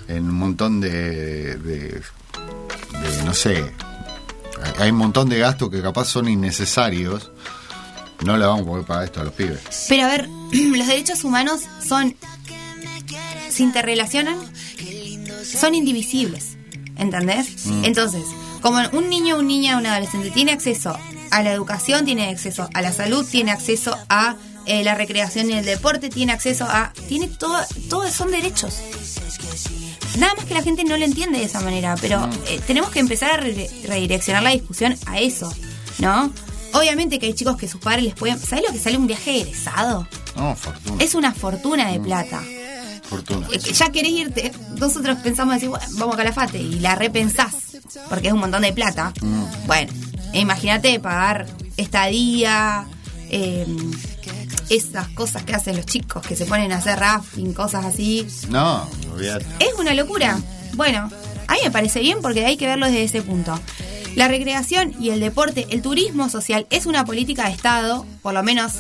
en un montón de, de, de, no sé, hay- hay un montón de gastos que capaz son innecesarios, no le vamos a poder pagar esto a los pibes. Pero a ver, los derechos humanos son. se interrelacionan, son indivisibles. ¿Entendés? Mm. Entonces, como un niño, un niña, un adolescente tiene acceso a la educación, tiene acceso a la salud, tiene acceso a eh, la recreación y el deporte, tiene acceso a. tiene todo, todos son derechos. Nada más que la gente no lo entiende de esa manera, pero eh, tenemos que empezar a re- redireccionar la discusión a eso, ¿no? Obviamente que hay chicos que sus padres les pueden... ¿Sabes lo que sale un viaje egresado? No, fortuna. Es una fortuna de plata. Fortuna. Eh, Ya querés irte, nosotros pensamos decir, bueno, vamos a Calafate y la repensás, porque es un montón de plata. Bueno, e imagínate pagar estadía, eh, esas cosas que hacen los chicos que se ponen a hacer rafting, cosas así. No. Es una locura. Bueno, a mí me parece bien porque hay que verlo desde ese punto. La recreación y el deporte, el turismo social es una política de Estado, por lo menos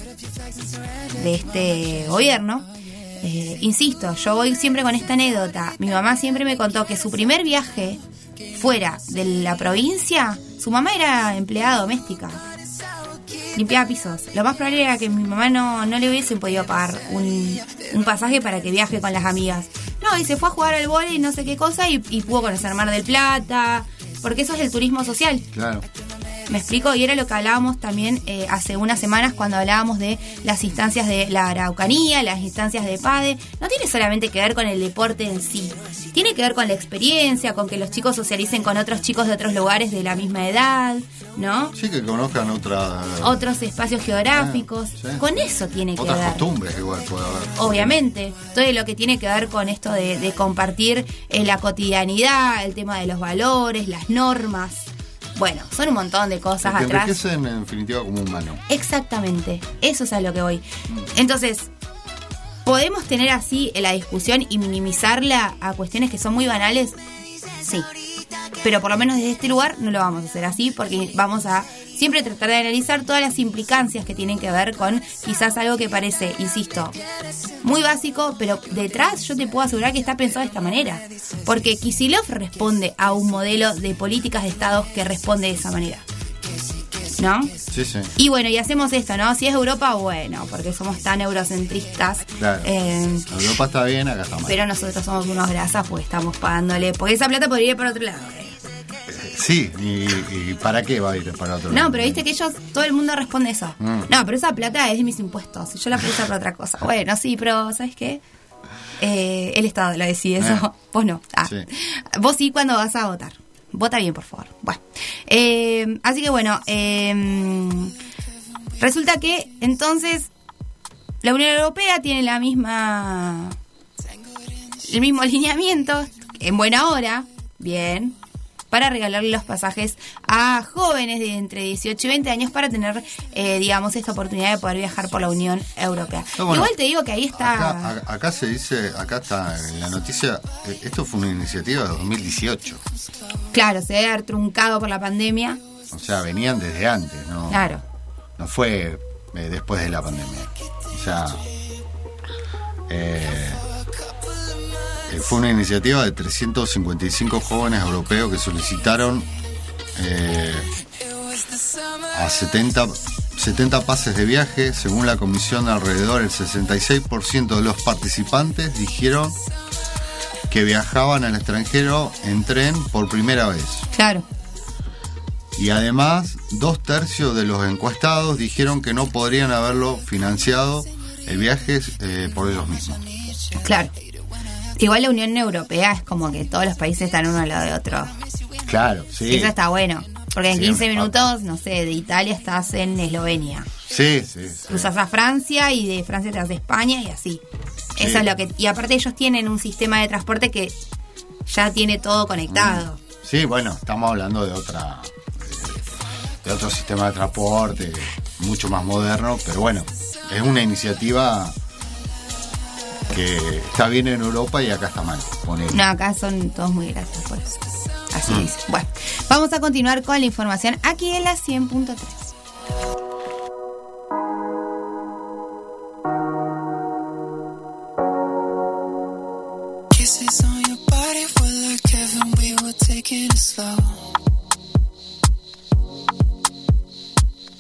de este gobierno. Eh, insisto, yo voy siempre con esta anécdota. Mi mamá siempre me contó que su primer viaje fuera de la provincia, su mamá era empleada doméstica. Limpiaba pisos. Lo más probable era que mi mamá no, no le hubiesen podido pagar un, un pasaje para que viaje con las amigas. No, y se fue a jugar al vóley y no sé qué cosa y, y pudo conocer Mar del Plata, porque eso es el turismo social. Claro. Me explico, y era lo que hablábamos también eh, hace unas semanas cuando hablábamos de las instancias de la Araucanía, las instancias de PADE. No tiene solamente que ver con el deporte en sí, tiene que ver con la experiencia, con que los chicos socialicen con otros chicos de otros lugares de la misma edad, ¿no? Sí, que conozcan otra, Otros espacios geográficos. Ah, sí. Con eso tiene que otras ver. costumbres igual puede haber. Obviamente, todo lo que tiene que ver con esto de, de compartir eh, la cotidianidad, el tema de los valores, las normas. Bueno, son un montón de cosas que atrás. enriquecen en definitiva como humano. Exactamente, eso es a lo que voy. Entonces, ¿podemos tener así la discusión y minimizarla a cuestiones que son muy banales? Sí. Pero por lo menos desde este lugar no lo vamos a hacer así porque vamos a siempre tratar de analizar todas las implicancias que tienen que ver con quizás algo que parece, insisto, muy básico, pero detrás yo te puedo asegurar que está pensado de esta manera. Porque Kisilov responde a un modelo de políticas de Estados que responde de esa manera. ¿No? Sí, sí. Y bueno, y hacemos esto, ¿no? Si es Europa, bueno, porque somos tan eurocentristas. Claro. Eh, Europa está bien, acá está mal. pero nosotros somos unos grasas, pues estamos pagándole. Porque esa plata podría ir para otro lado. ¿eh? Sí, y, y ¿para qué va a ir para otro No, lado? pero viste que ellos, todo el mundo responde eso. Mm. No, pero esa plata es de mis impuestos. Yo la puedo usar para otra cosa. Bueno, sí, pero ¿sabes qué? Eh, el Estado lo decide eso. Eh. Vos no. Ah. Sí. Vos sí cuando vas a votar. Vota bien, por favor. Bueno. Eh, así que bueno, eh, resulta que entonces La Unión Europea tiene la misma el mismo alineamiento en buena hora, bien, para regalarle los pasajes a jóvenes de entre 18 y 20 años para tener, eh, digamos, esta oportunidad de poder viajar por la Unión Europea. No, bueno, Igual te digo que ahí está... Acá, se dice, acá está en la noticia, eh, esto fue una iniciativa de 2018. Claro, se debe haber truncado por la pandemia. O sea, venían desde antes, ¿no? Claro. No fue eh, después de la pandemia. O sea, eh, fue una iniciativa de 355 jóvenes europeos que solicitaron eh, a 70, 70 pases de viaje. Según la comisión, alrededor del 66% de los participantes dijeron que viajaban al extranjero en tren por primera vez. Claro. Y además, dos tercios de los encuestados dijeron que no podrían haberlo financiado el viaje eh, por ellos mismos. Claro. Igual la Unión Europea es como que todos los países están uno al lado de otro. Claro, sí. Eso está bueno. Porque en Sí, 15 ah. minutos, no sé, de Italia estás en Eslovenia. Sí, sí, sí. Cruzas a Francia y de Francia te vas a España y así. Sí. Eso es lo que. Y aparte, ellos tienen un sistema de transporte que ya tiene todo conectado. Sí, bueno, estamos hablando de otra de otro sistema de transporte mucho más moderno, pero bueno, es una iniciativa que está bien en Europa y acá está mal. ponele. No, acá son todos muy gracias por eso. Así Mm. dice. Bueno, vamos a continuar con la información aquí en la 100.3. Kisses on your body were like heaven, we were taking it slow.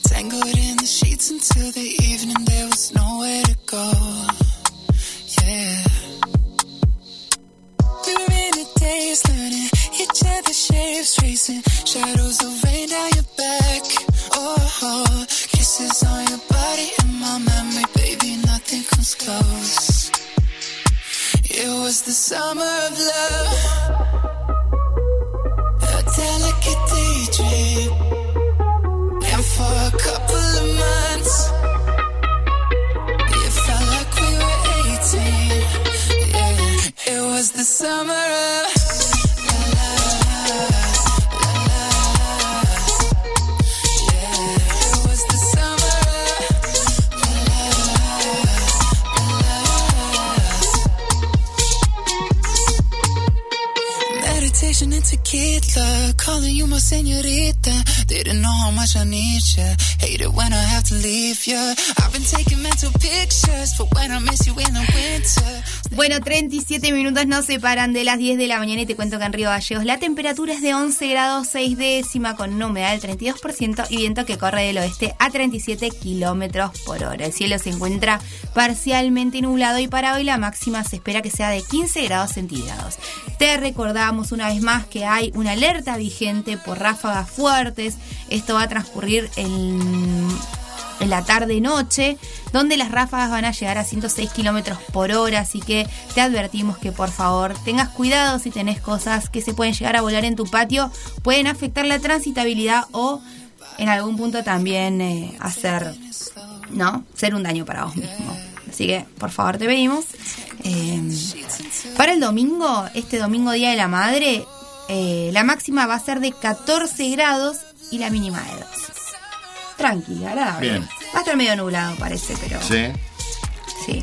Tangled in the sheets until the evening, there was nowhere to go. Shapes, tracing shadows of rain down your back. Oh, oh kisses on your body in my memory, baby, nothing comes close. It was the summer of love, a delicate daydream. And for a couple of months, it felt like we were 18. Yeah, it was the summer of. Tequila, calling you my señorita. Didn't know how when I have to leave ya. I've been taking mental pictures for when I miss you in the winter. Bueno, 37 minutos nos separan de las 10 de la mañana y te cuento que en Río Gallegos la temperatura es de 11 grados 6 décima con una humedad del 32% y viento que corre del oeste a 37 kilómetros por hora. El cielo se encuentra parcialmente nublado y para hoy la máxima se espera que sea de 15 grados centígrados. Te recordamos una vez más que hay una alerta vigente por ráfagas fuertes. Esto va a transcurrir en la tarde-noche, donde las ráfagas van a llegar a 106 kilómetros por hora. Así que te advertimos que por favor tengas cuidado si tenés cosas que se pueden llegar a volar en tu patio, pueden afectar la transitabilidad o en algún punto también eh, hacer, ¿no? Ser un daño para vos mismo. Así que por favor te pedimos. Eh, para el domingo, este domingo Día de la Madre, eh, la máxima va a ser de 14 grados y la mínima de 2 tranquila, agradable. Bien. Va a estar medio nublado, parece, pero Sí, sí.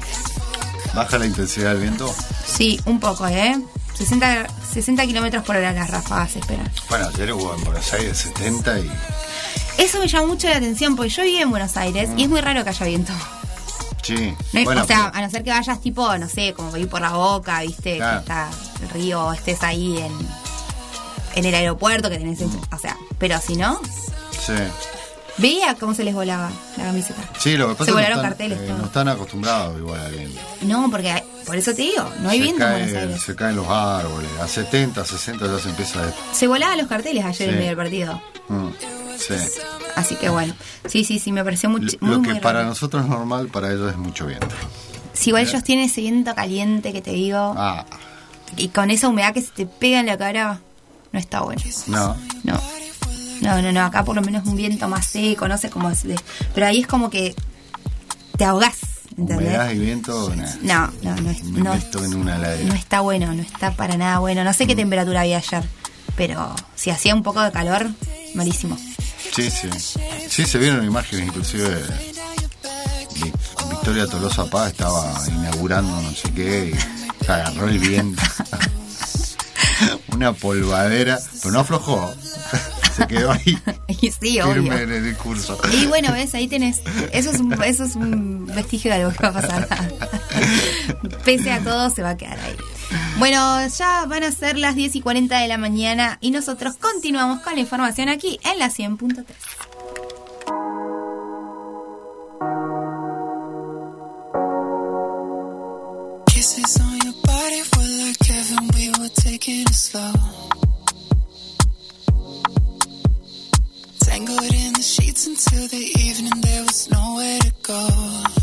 baja la intensidad del viento. Sí, un poco, ¿eh? 60, 60 kilómetros por hora las ráfagas se esperan. Bueno, ayer hubo en Buenos Aires 70 y Eso me llama mucho la atención porque yo vivo en Buenos Aires y es muy raro que haya viento. sí. No hay- bueno, o sea, a no ser que vayas tipo, no sé, como ir por la boca, viste, Claro. que está el río, o estés ahí en, en el aeropuerto que tenés, o sea, pero si no, sí. veía cómo se les volaba la camiseta. Sí, lo que pasa Se es que volaron no están, carteles, eh, no están acostumbrados igual al viento. No, porque hay- por eso te digo, no hay se viento en cae- Buenos Aires. Se caen los árboles. A 70, 60 ya se empieza a... Se volaban los carteles ayer en medio del partido. Mm, sí. Así que bueno, sí, sí, sí, me pareció muy, Lo- muy, Lo que muy para raro. nosotros es normal, para ellos es mucho viento. Si igual ellos tienen ese viento caliente que te digo, Ah, y con esa humedad que se te pega en la cara, no está bueno. no. No. No, no, no, acá por lo menos un viento más seco, no sé cómo es. de- Pero ahí es como que te ahogás, ¿entendés? Y viento. No, no, no, es- no, en una no está bueno, no está para nada bueno. No sé qué temperatura había ayer, pero si hacía un poco de calor, malísimo. Sí, sí. Sí, se vieron imágenes, inclusive. Vi- Victoria Tolosa Paz estaba inaugurando no sé qué y agarró el viento. Una polvadera, pero no aflojó. Se quedó ahí Y sí, firme obvio. en el discurso. Y bueno, ves, ahí tenés. Eso es un, eso es un vestigio de algo que va a pasar. Pese a todo, se va a quedar ahí. Bueno, ya van a ser las 10 y 40 de la mañana y nosotros continuamos con la información aquí en la 100.3. Kisses on your taking it slow. Tangled in the sheets until the evening, there was nowhere to go.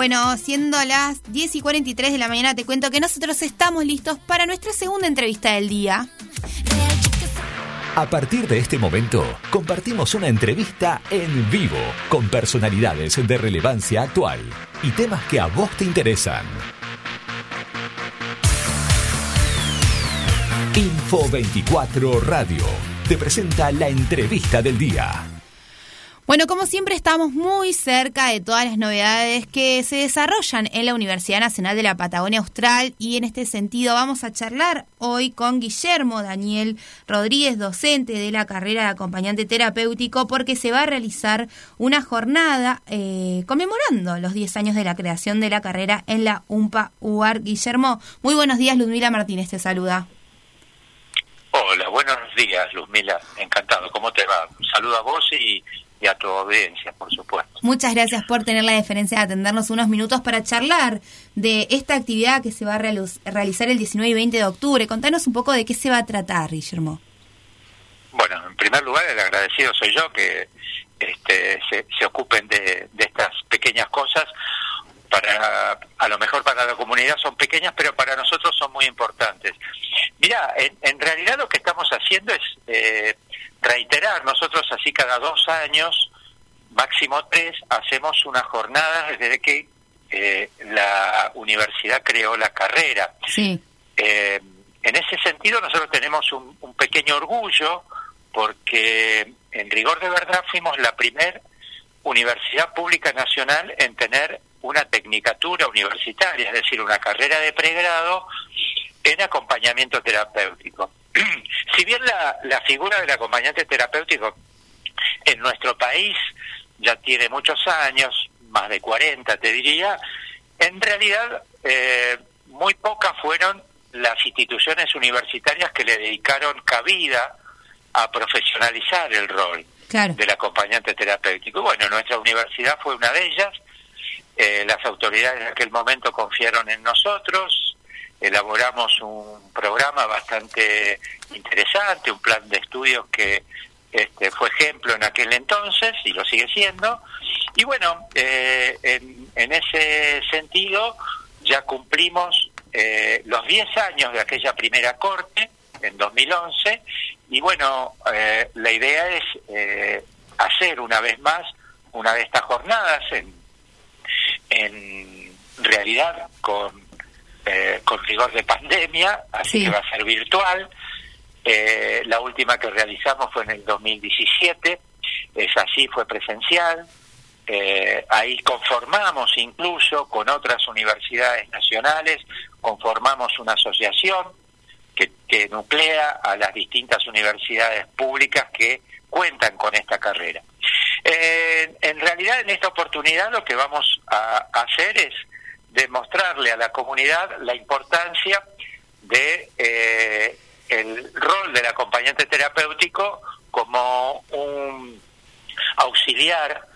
Bueno, siendo las 10 y 43 de la mañana, te cuento que nosotros estamos listos para nuestra segunda entrevista del día. A partir de este momento, compartimos una entrevista en vivo con personalidades de relevancia actual y temas que a vos te interesan. Info 24 Radio te presenta la entrevista del día. Bueno, como siempre estamos muy cerca de todas las novedades que se desarrollan en la Universidad Nacional de la Patagonia Austral y en este sentido vamos a charlar hoy con Guillermo Daniel Rodríguez, docente de la carrera de acompañante terapéutico, porque se va a realizar una jornada eh, conmemorando los 10 años de la creación de la carrera en la UMPA UAR. Guillermo, muy buenos días, Ludmila Martínez te saluda. Hola, buenos días, Luzmila. Encantado. ¿Cómo te va? Saludo a vos y, y a tu audiencia, por supuesto. Muchas gracias por tener la deferencia de atendernos unos minutos para charlar de esta actividad que se va a realiz- realizar el 19 y 20 de octubre. Contanos un poco de qué se va a tratar, Guillermo. Bueno, en primer lugar, el agradecido soy yo que este, se, se ocupen de, de estas pequeñas cosas. Para, a lo mejor para la comunidad son pequeñas, pero para nosotros son muy importantes. Mira, en, en realidad lo que estamos haciendo es eh, reiterar, nosotros así cada dos años, máximo tres, hacemos una jornada desde que eh, la universidad creó la carrera. Sí. Eh, en ese sentido nosotros tenemos un, un pequeño orgullo porque en rigor de verdad fuimos la primer universidad pública nacional en tener una tecnicatura universitaria, es decir, una carrera de pregrado en acompañamiento terapéutico. si bien la, la figura del acompañante terapéutico en nuestro país ya tiene muchos años, más de 40 te diría, en realidad eh, muy pocas fueron las instituciones universitarias que le dedicaron cabida a profesionalizar el rol Claro. del acompañante terapéutico. Bueno, nuestra universidad fue una de ellas, eh, las autoridades en aquel momento confiaron en nosotros, elaboramos un programa bastante interesante, un plan de estudios que este, fue ejemplo en aquel entonces y lo sigue siendo. Y bueno, eh, en, en ese sentido ya cumplimos eh, los 10 años de aquella primera corte en 2011 y bueno, eh, la idea es eh, hacer una vez más una de estas jornadas en, en realidad con, eh, con rigor de pandemia, así Sí. que va a ser virtual. Eh, la última que realizamos fue en el 2017, es así, fue presencial. Eh, ahí conformamos incluso con otras universidades nacionales, conformamos una asociación que, que nuclea a las distintas universidades públicas que cuentan con esta carrera. Eh, en realidad, en esta oportunidad lo que vamos a hacer es demostrarle a la comunidad la importancia de eh, el rol del acompañante terapéutico como un auxiliar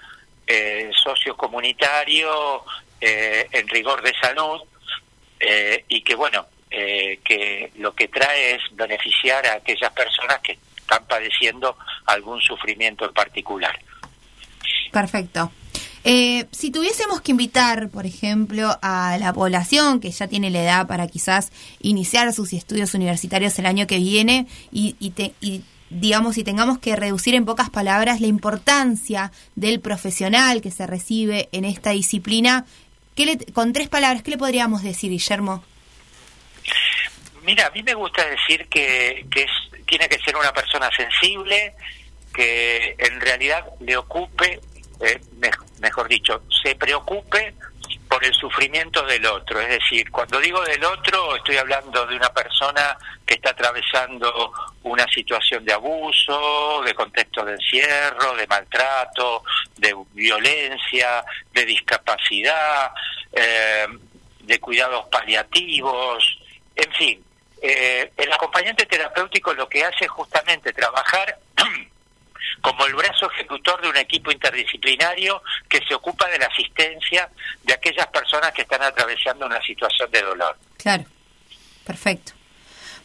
eh, sociocomunitario eh, en rigor de salud eh, y que bueno eh, que lo que trae es beneficiar a aquellas personas que están padeciendo algún sufrimiento en particular. Perfecto. Eh, si tuviésemos que invitar, por ejemplo, a la población que ya tiene la edad para quizás iniciar sus estudios universitarios el año que viene y, y, te- y, digamos, si tengamos que reducir en pocas palabras la importancia del profesional que se recibe en esta disciplina, ¿qué le- con tres palabras, ¿qué le podríamos decir, Guillermo? Mira, a mí me gusta decir que, que es, tiene que ser una persona sensible, que en realidad le ocupe, eh, me- mejor dicho, se preocupe por el sufrimiento del otro. Es decir, cuando digo del otro, estoy hablando de una persona que está atravesando una situación de abuso, de contexto de encierro, de maltrato, de violencia, de discapacidad, eh, de cuidados paliativos, en fin. eh, el acompañante terapéutico lo que hace es justamente trabajar como el brazo ejecutor de un equipo interdisciplinario que se ocupa de la asistencia de aquellas personas que están atravesando una situación de dolor. Claro, perfecto.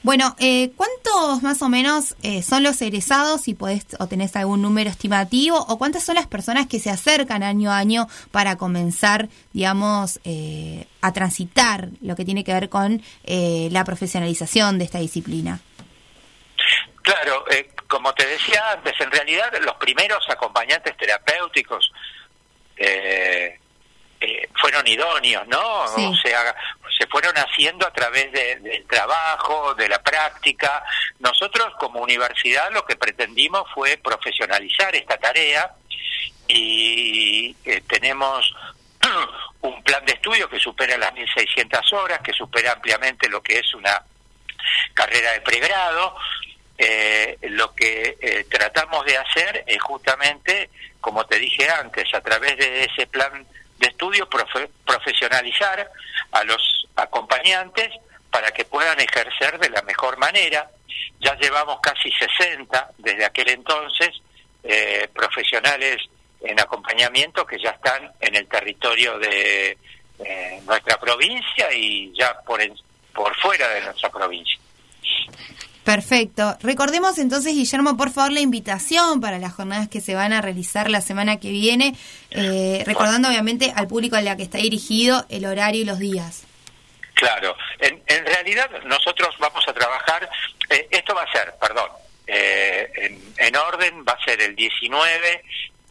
Bueno, eh, ¿cuántos más o menos eh, son los egresados, si podés o tenés algún número estimativo, o cuántas son las personas que se acercan año a año para comenzar, digamos, eh, a transitar lo que tiene que ver con eh, la profesionalización de esta disciplina? Claro, eh, como te decía antes, en realidad los primeros acompañantes terapéuticos eh, eh, fueron idóneos, ¿no? Sí. O sea, se fueron haciendo a través de- del trabajo, de la práctica. Nosotros como universidad lo que pretendimos fue profesionalizar esta tarea y eh, tenemos un plan de estudio que supera las 1.600 horas, que supera ampliamente lo que es una carrera de pregrado. Eh, lo que eh, tratamos de hacer es justamente, como te dije antes, a través de ese plan de estudio profe- profesionalizar a los acompañantes para que puedan ejercer de la mejor manera. Ya llevamos casi 60 desde aquel entonces eh, profesionales en acompañamiento que ya están en el territorio de eh, nuestra provincia y ya por, en- por fuera de nuestra provincia. Perfecto. Recordemos entonces, Guillermo, por favor, la invitación para las jornadas que se van a realizar la semana que viene, eh, recordando obviamente al público a la que está dirigido el horario y los días. Claro, en, en realidad nosotros vamos a trabajar, eh, esto va a ser, perdón, eh, en, en orden va a ser el 19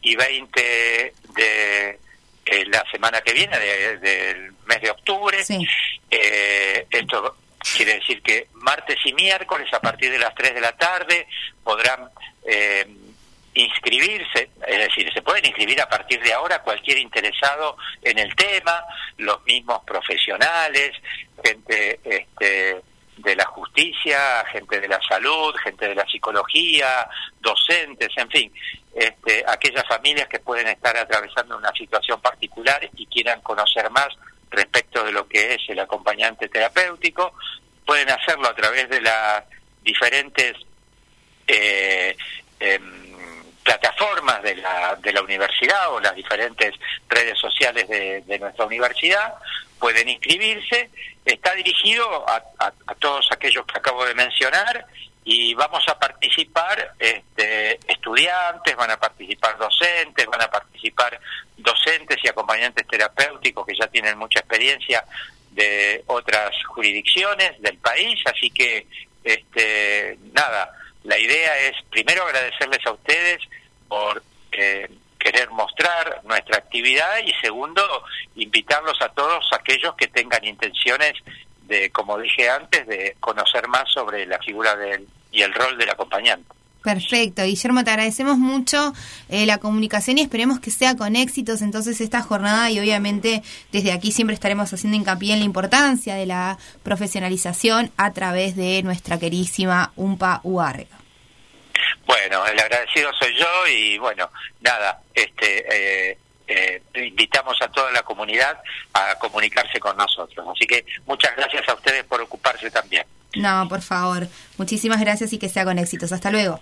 y 20 de eh, la semana que viene, de- del mes de octubre. Eh, esto quiere decir que martes y miércoles a partir de las 3 de la tarde podrán eh, inscribirse, es decir, se pueden inscribir a partir de ahora cualquier interesado en el tema, los mismos profesionales, gente este, de la justicia, gente de la salud, gente de la psicología, docentes, en fin, este, aquellas familias que pueden estar atravesando una situación particular y quieran conocer más respecto de lo que es el acompañante terapéutico, pueden hacerlo a través de las diferentes eh, em, plataformas de la, de la universidad o las diferentes redes sociales de, nuestra universidad, pueden inscribirse. Está dirigido a todos aquellos que acabo de mencionar y vamos a participar este, estudiantes, van a participar docentes, van a participar docentes y acompañantes terapéuticos que ya tienen mucha experiencia de otras jurisdicciones del país, así que este, nada, la idea es primero agradecerles a ustedes por eh, querer mostrar nuestra actividad y segundo invitarlos a todos aquellos que tengan intenciones de, como dije antes, de conocer más sobre la figura del, y el rol del acompañante. Perfecto, Guillermo, te agradecemos mucho eh, la comunicación y esperemos que sea con éxitos entonces esta jornada y obviamente desde aquí siempre estaremos haciendo hincapié en la importancia de la profesionalización a través de nuestra querísima UMPA UARG. Bueno, el agradecido soy yo y bueno, nada, este, eh, eh, invitamos a toda la comunidad a comunicarse con nosotros. Así que muchas gracias a ustedes por ocuparse también. No, por favor, muchísimas gracias y que sea con éxitos. Hasta luego.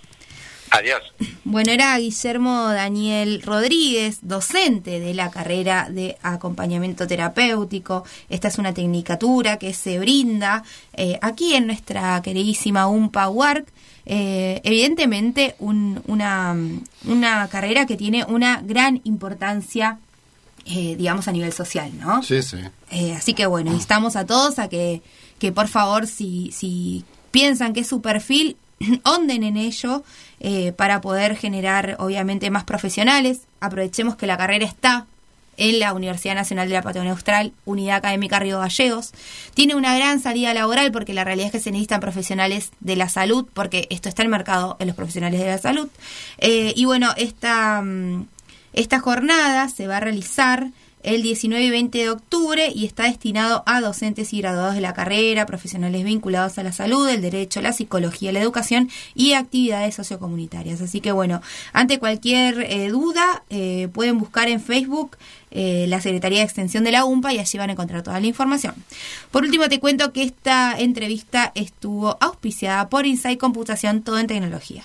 Adiós. Bueno, era Guillermo Daniel Rodríguez, docente de la carrera de acompañamiento terapéutico. Esta es una tecnicatura que se brinda eh, aquí en nuestra queridísima UMPA UARC. Eh, evidentemente, un- una, una carrera que tiene una gran importancia, eh, digamos, a nivel social, ¿no? Sí, sí. Eh, así que bueno, instamos a todos a que, que por favor, si, si piensan que es su perfil, honden en ello eh, para poder generar, obviamente, más profesionales. Aprovechemos que la carrera está en la Universidad Nacional de la Patagonia Austral, Unidad Académica Río Gallegos. Tiene una gran salida laboral porque la realidad es que se necesitan profesionales de la salud, porque esto está el mercado en los profesionales de la salud. Eh, y bueno, esta, mm, esta jornada se va a realizar el 19 y 20 de octubre y está destinado a docentes y graduados de la carrera, profesionales vinculados a la salud, el derecho, la psicología, la educación y actividades sociocomunitarias. Así que bueno, ante cualquier eh, duda eh, pueden buscar en Facebook eh, la Secretaría de Extensión de la UMPA y allí van a encontrar toda la información. Por último te cuento que esta entrevista estuvo auspiciada por Insight Computación, todo en tecnología.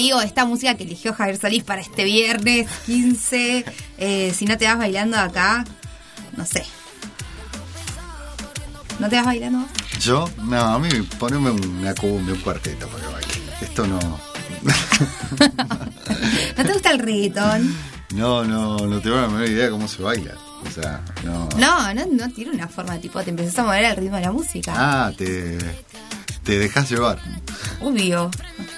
Digo, esta música que eligió Javier Solís para este viernes 15, eh, si no te vas bailando acá, no sé. ¿No te vas bailando? Yo, no, a mí poneme una cumbia, un cuarteto para que baile. Esto no. ¿No te gusta el reggaetón? No, no, no tengo la menor idea de cómo se baila. O sea, no. No, no, no tiene una forma tipo, te empezás a mover al ritmo de la música. Ah, te, te dejas llevar. Obvio.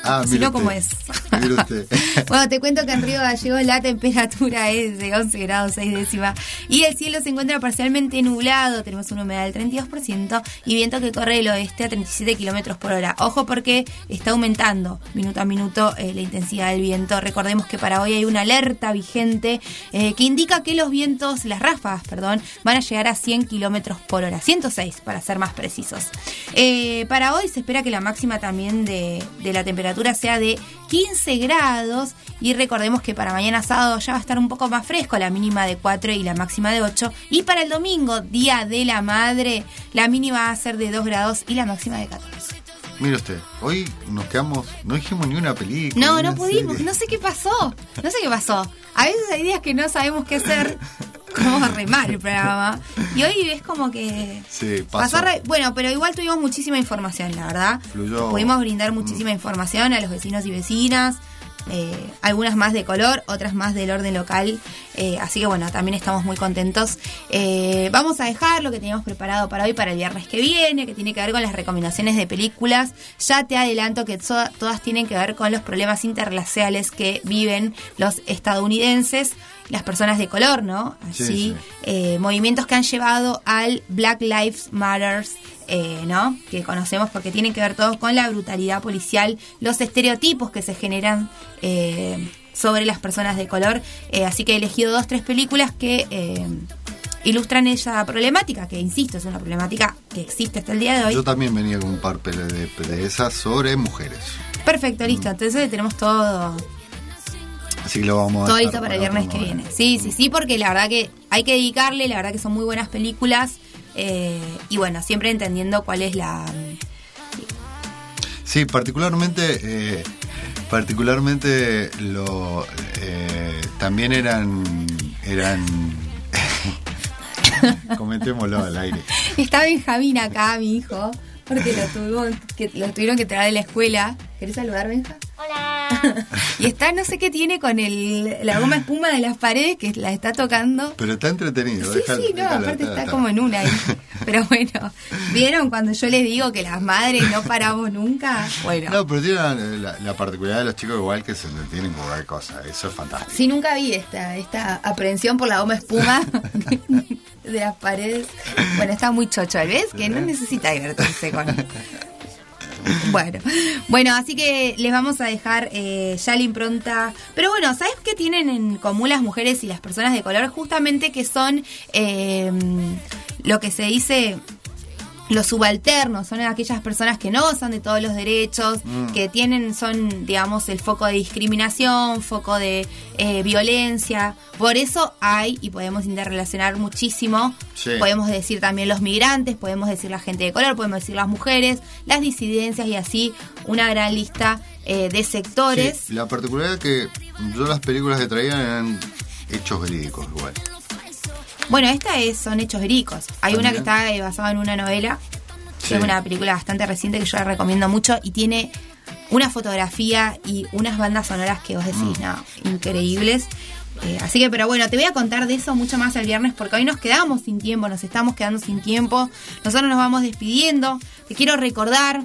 Ah, ¿cómo usted. es? Bueno, te cuento que en Río Gallegos la temperatura es de 11 grados 6 décimas y el cielo se encuentra parcialmente nublado, tenemos una humedad del 32% y viento que corre del oeste a 37 kilómetros por hora. Ojo porque está aumentando minuto a minuto eh, la intensidad del viento. Recordemos que para hoy hay una alerta vigente eh, que indica que los vientos, las ráfagas, perdón, van a llegar a 100 kilómetros por hora, 106 para ser más precisos. Eh, para hoy se espera que la máxima también de la temperatura sea de 15 grados y recordemos que para mañana sábado ya va a estar un poco más fresco, la mínima de 4 y la máxima de 8 y para el domingo, día de la madre, la mínima va a ser de 2 grados y la máxima de 14. Mire usted, hoy nos quedamos, no dijimos ni una película. No, no pudimos, serie. no sé qué pasó, no sé qué pasó. A veces hay días que no sabemos qué hacer, como remar el programa y hoy es como que... Sí, pasó. Pasó re- bueno, pero igual tuvimos muchísima información, la verdad. Fluyó. Pudimos brindar muchísima información a los vecinos y vecinas, eh, algunas más de color, otras más del orden local. eh, así que bueno, también estamos muy contentos. Eh, vamos a dejar lo que teníamos preparado para hoy, para el viernes que viene, que tiene que ver con las recomendaciones de películas. Ya te adelanto que todas tienen que ver con los problemas interraciales que viven los estadounidenses. Las personas de color, ¿no? Sí, Así, sí. eh, movimientos que han llevado al Black Lives Matters, eh, ¿no? Que conocemos porque tienen que ver todos con la brutalidad policial, los estereotipos que se generan eh, sobre las personas de color. Eh, así que he elegido dos, tres películas que eh, ilustran esa problemática, que insisto, es una problemática que existe hasta el día de hoy. Yo también venía con un par de, de esas sobre mujeres. Perfecto, listo. Entonces tenemos todo, Así que lo vamos a todo listo para el viernes que viene. Sí, sí, sí, porque la verdad que hay que dedicarle, la verdad que son muy buenas películas. eh, y bueno, siempre entendiendo cuál es la... Sí, particularmente, eh, particularmente lo, eh, también eran, eran, comentémoslo al aire. Está Benjamín acá, mi hijo, porque lo, tuvimos que, lo tuvieron que traer de la escuela. ¿Querés saludar, Benja? Hola. y está, no sé qué tiene con el, la goma espuma de las paredes que la está tocando. Pero está entretenido. Sí, sí, no, aparte está- está está. como en una ahí. Pero bueno, ¿vieron cuando yo les digo que las madres no paramos nunca? Bueno, No, pero tiene la, la- la particularidad de los chicos igual que se detienen con cualquier cosa. Eso es fantástico. sí, nunca vi esta, esta aprehensión por la goma espuma de las paredes. Bueno, está muy chocho, ¿ves? Que no necesita divertirse con... Bueno, bueno, así que les vamos a dejar eh, ya la impronta. Pero bueno, ¿sabes qué tienen en común las mujeres y las personas de color? Justamente que son eh, lo que se dice los subalternos, son aquellas personas que no gozan de todos los derechos, Mm. que tienen, son, digamos, el foco de discriminación, foco de eh, violencia. Por eso hay, y podemos interrelacionar muchísimo, Sí. podemos decir también los migrantes, podemos decir la gente de color, podemos decir las mujeres, las disidencias y así una gran lista eh, de sectores. Sí, la particularidad que yo las películas que traían eran hechos verídicos igual. Bueno, esta es, son hechos verídicos. Hay una que está eh, basada en una novela, que Sí. es una película bastante reciente que yo la recomiendo mucho y tiene una fotografía y unas bandas sonoras que vos decís, Mm. no, increíbles. Eh, así que, pero bueno, te voy a contar de eso mucho más el viernes porque hoy nos quedamos sin tiempo, nos estamos quedando sin tiempo. Nosotros nos vamos despidiendo. Te quiero recordar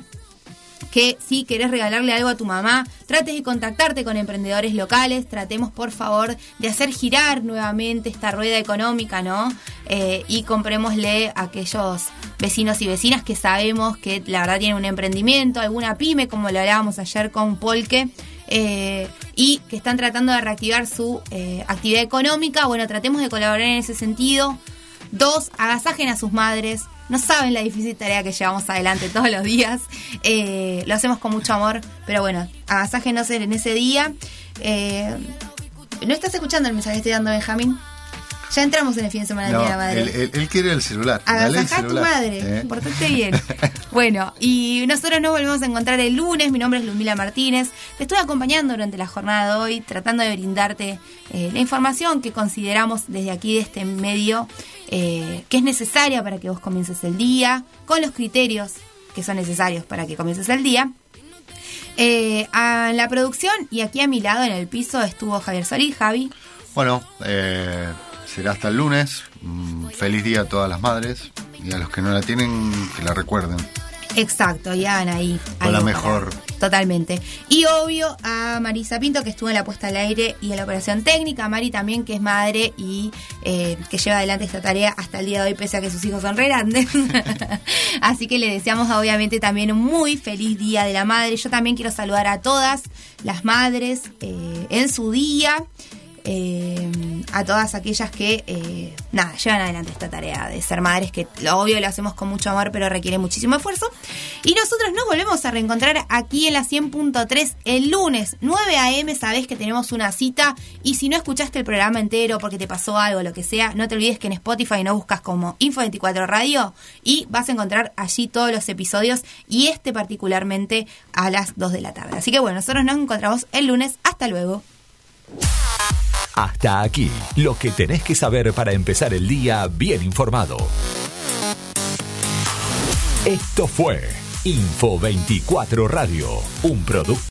que si querés regalarle algo a tu mamá, trates de contactarte con emprendedores locales, tratemos por favor de hacer girar nuevamente esta rueda económica, ¿no? Eh, y comprémosle a aquellos vecinos y vecinas que sabemos que la verdad tienen un emprendimiento, alguna pyme, como lo hablábamos ayer con Polke. eh, y que están tratando de reactivar su eh, actividad económica. Bueno, tratemos de colaborar en ese sentido. Dos, agasajen a sus madres. No saben la difícil tarea que llevamos adelante todos los días. Eh, lo hacemos con mucho amor, pero bueno, agasájenos en ese día. Eh, ¿No estás escuchando el mensaje que estoy dando, Benjamín? Ya entramos en el fin de semana del No, Día de la Madre. él, él- él quiere el celular. Agasajá a tu madre, ¿eh? portate bien. Bueno, y nosotros nos volvemos a encontrar el lunes. Mi nombre es Lumila Martínez. Te estoy acompañando durante la jornada de hoy, tratando de brindarte eh, la información que consideramos desde aquí, de este medio, eh, que es necesaria para que vos comiences el día, con los criterios que son necesarios para que comiences el día. Eh, a la producción y aquí a mi lado en el piso estuvo Javier Solís, Javi. Bueno, eh, será hasta el lunes. Mm, feliz día a todas las madres y a los que no la tienen, que la recuerden. Exacto, y hagan ahí. Con la mejor. para- Totalmente. Y obvio a Marisa Pinto, que estuvo en la puesta al aire y en la operación técnica. Mari también, que es madre y eh, que lleva adelante esta tarea hasta el día de hoy, pese a que sus hijos son re grandes. Así que le deseamos, obviamente, también un muy feliz Día de la Madre. Yo también quiero saludar a todas las madres eh, en su día. Eh, a todas aquellas que, eh, nada, llevan adelante esta tarea de ser madres, que lo obvio lo hacemos con mucho amor, pero requiere muchísimo esfuerzo. Y nosotros nos volvemos a reencontrar aquí en la 100.3 el lunes, 9 a.m. Sabés que tenemos una cita. Y si no escuchaste el programa entero porque te pasó algo, lo que sea, no te olvides que en Spotify no buscas como Info24 Radio y vas a encontrar allí todos los episodios y este particularmente a las 2 de la tarde. Así que bueno, nosotros nos encontramos el lunes. Hasta luego. Hasta aquí, lo que tenés que saber para empezar el día bien informado. Esto fue Info 24 Radio, un producto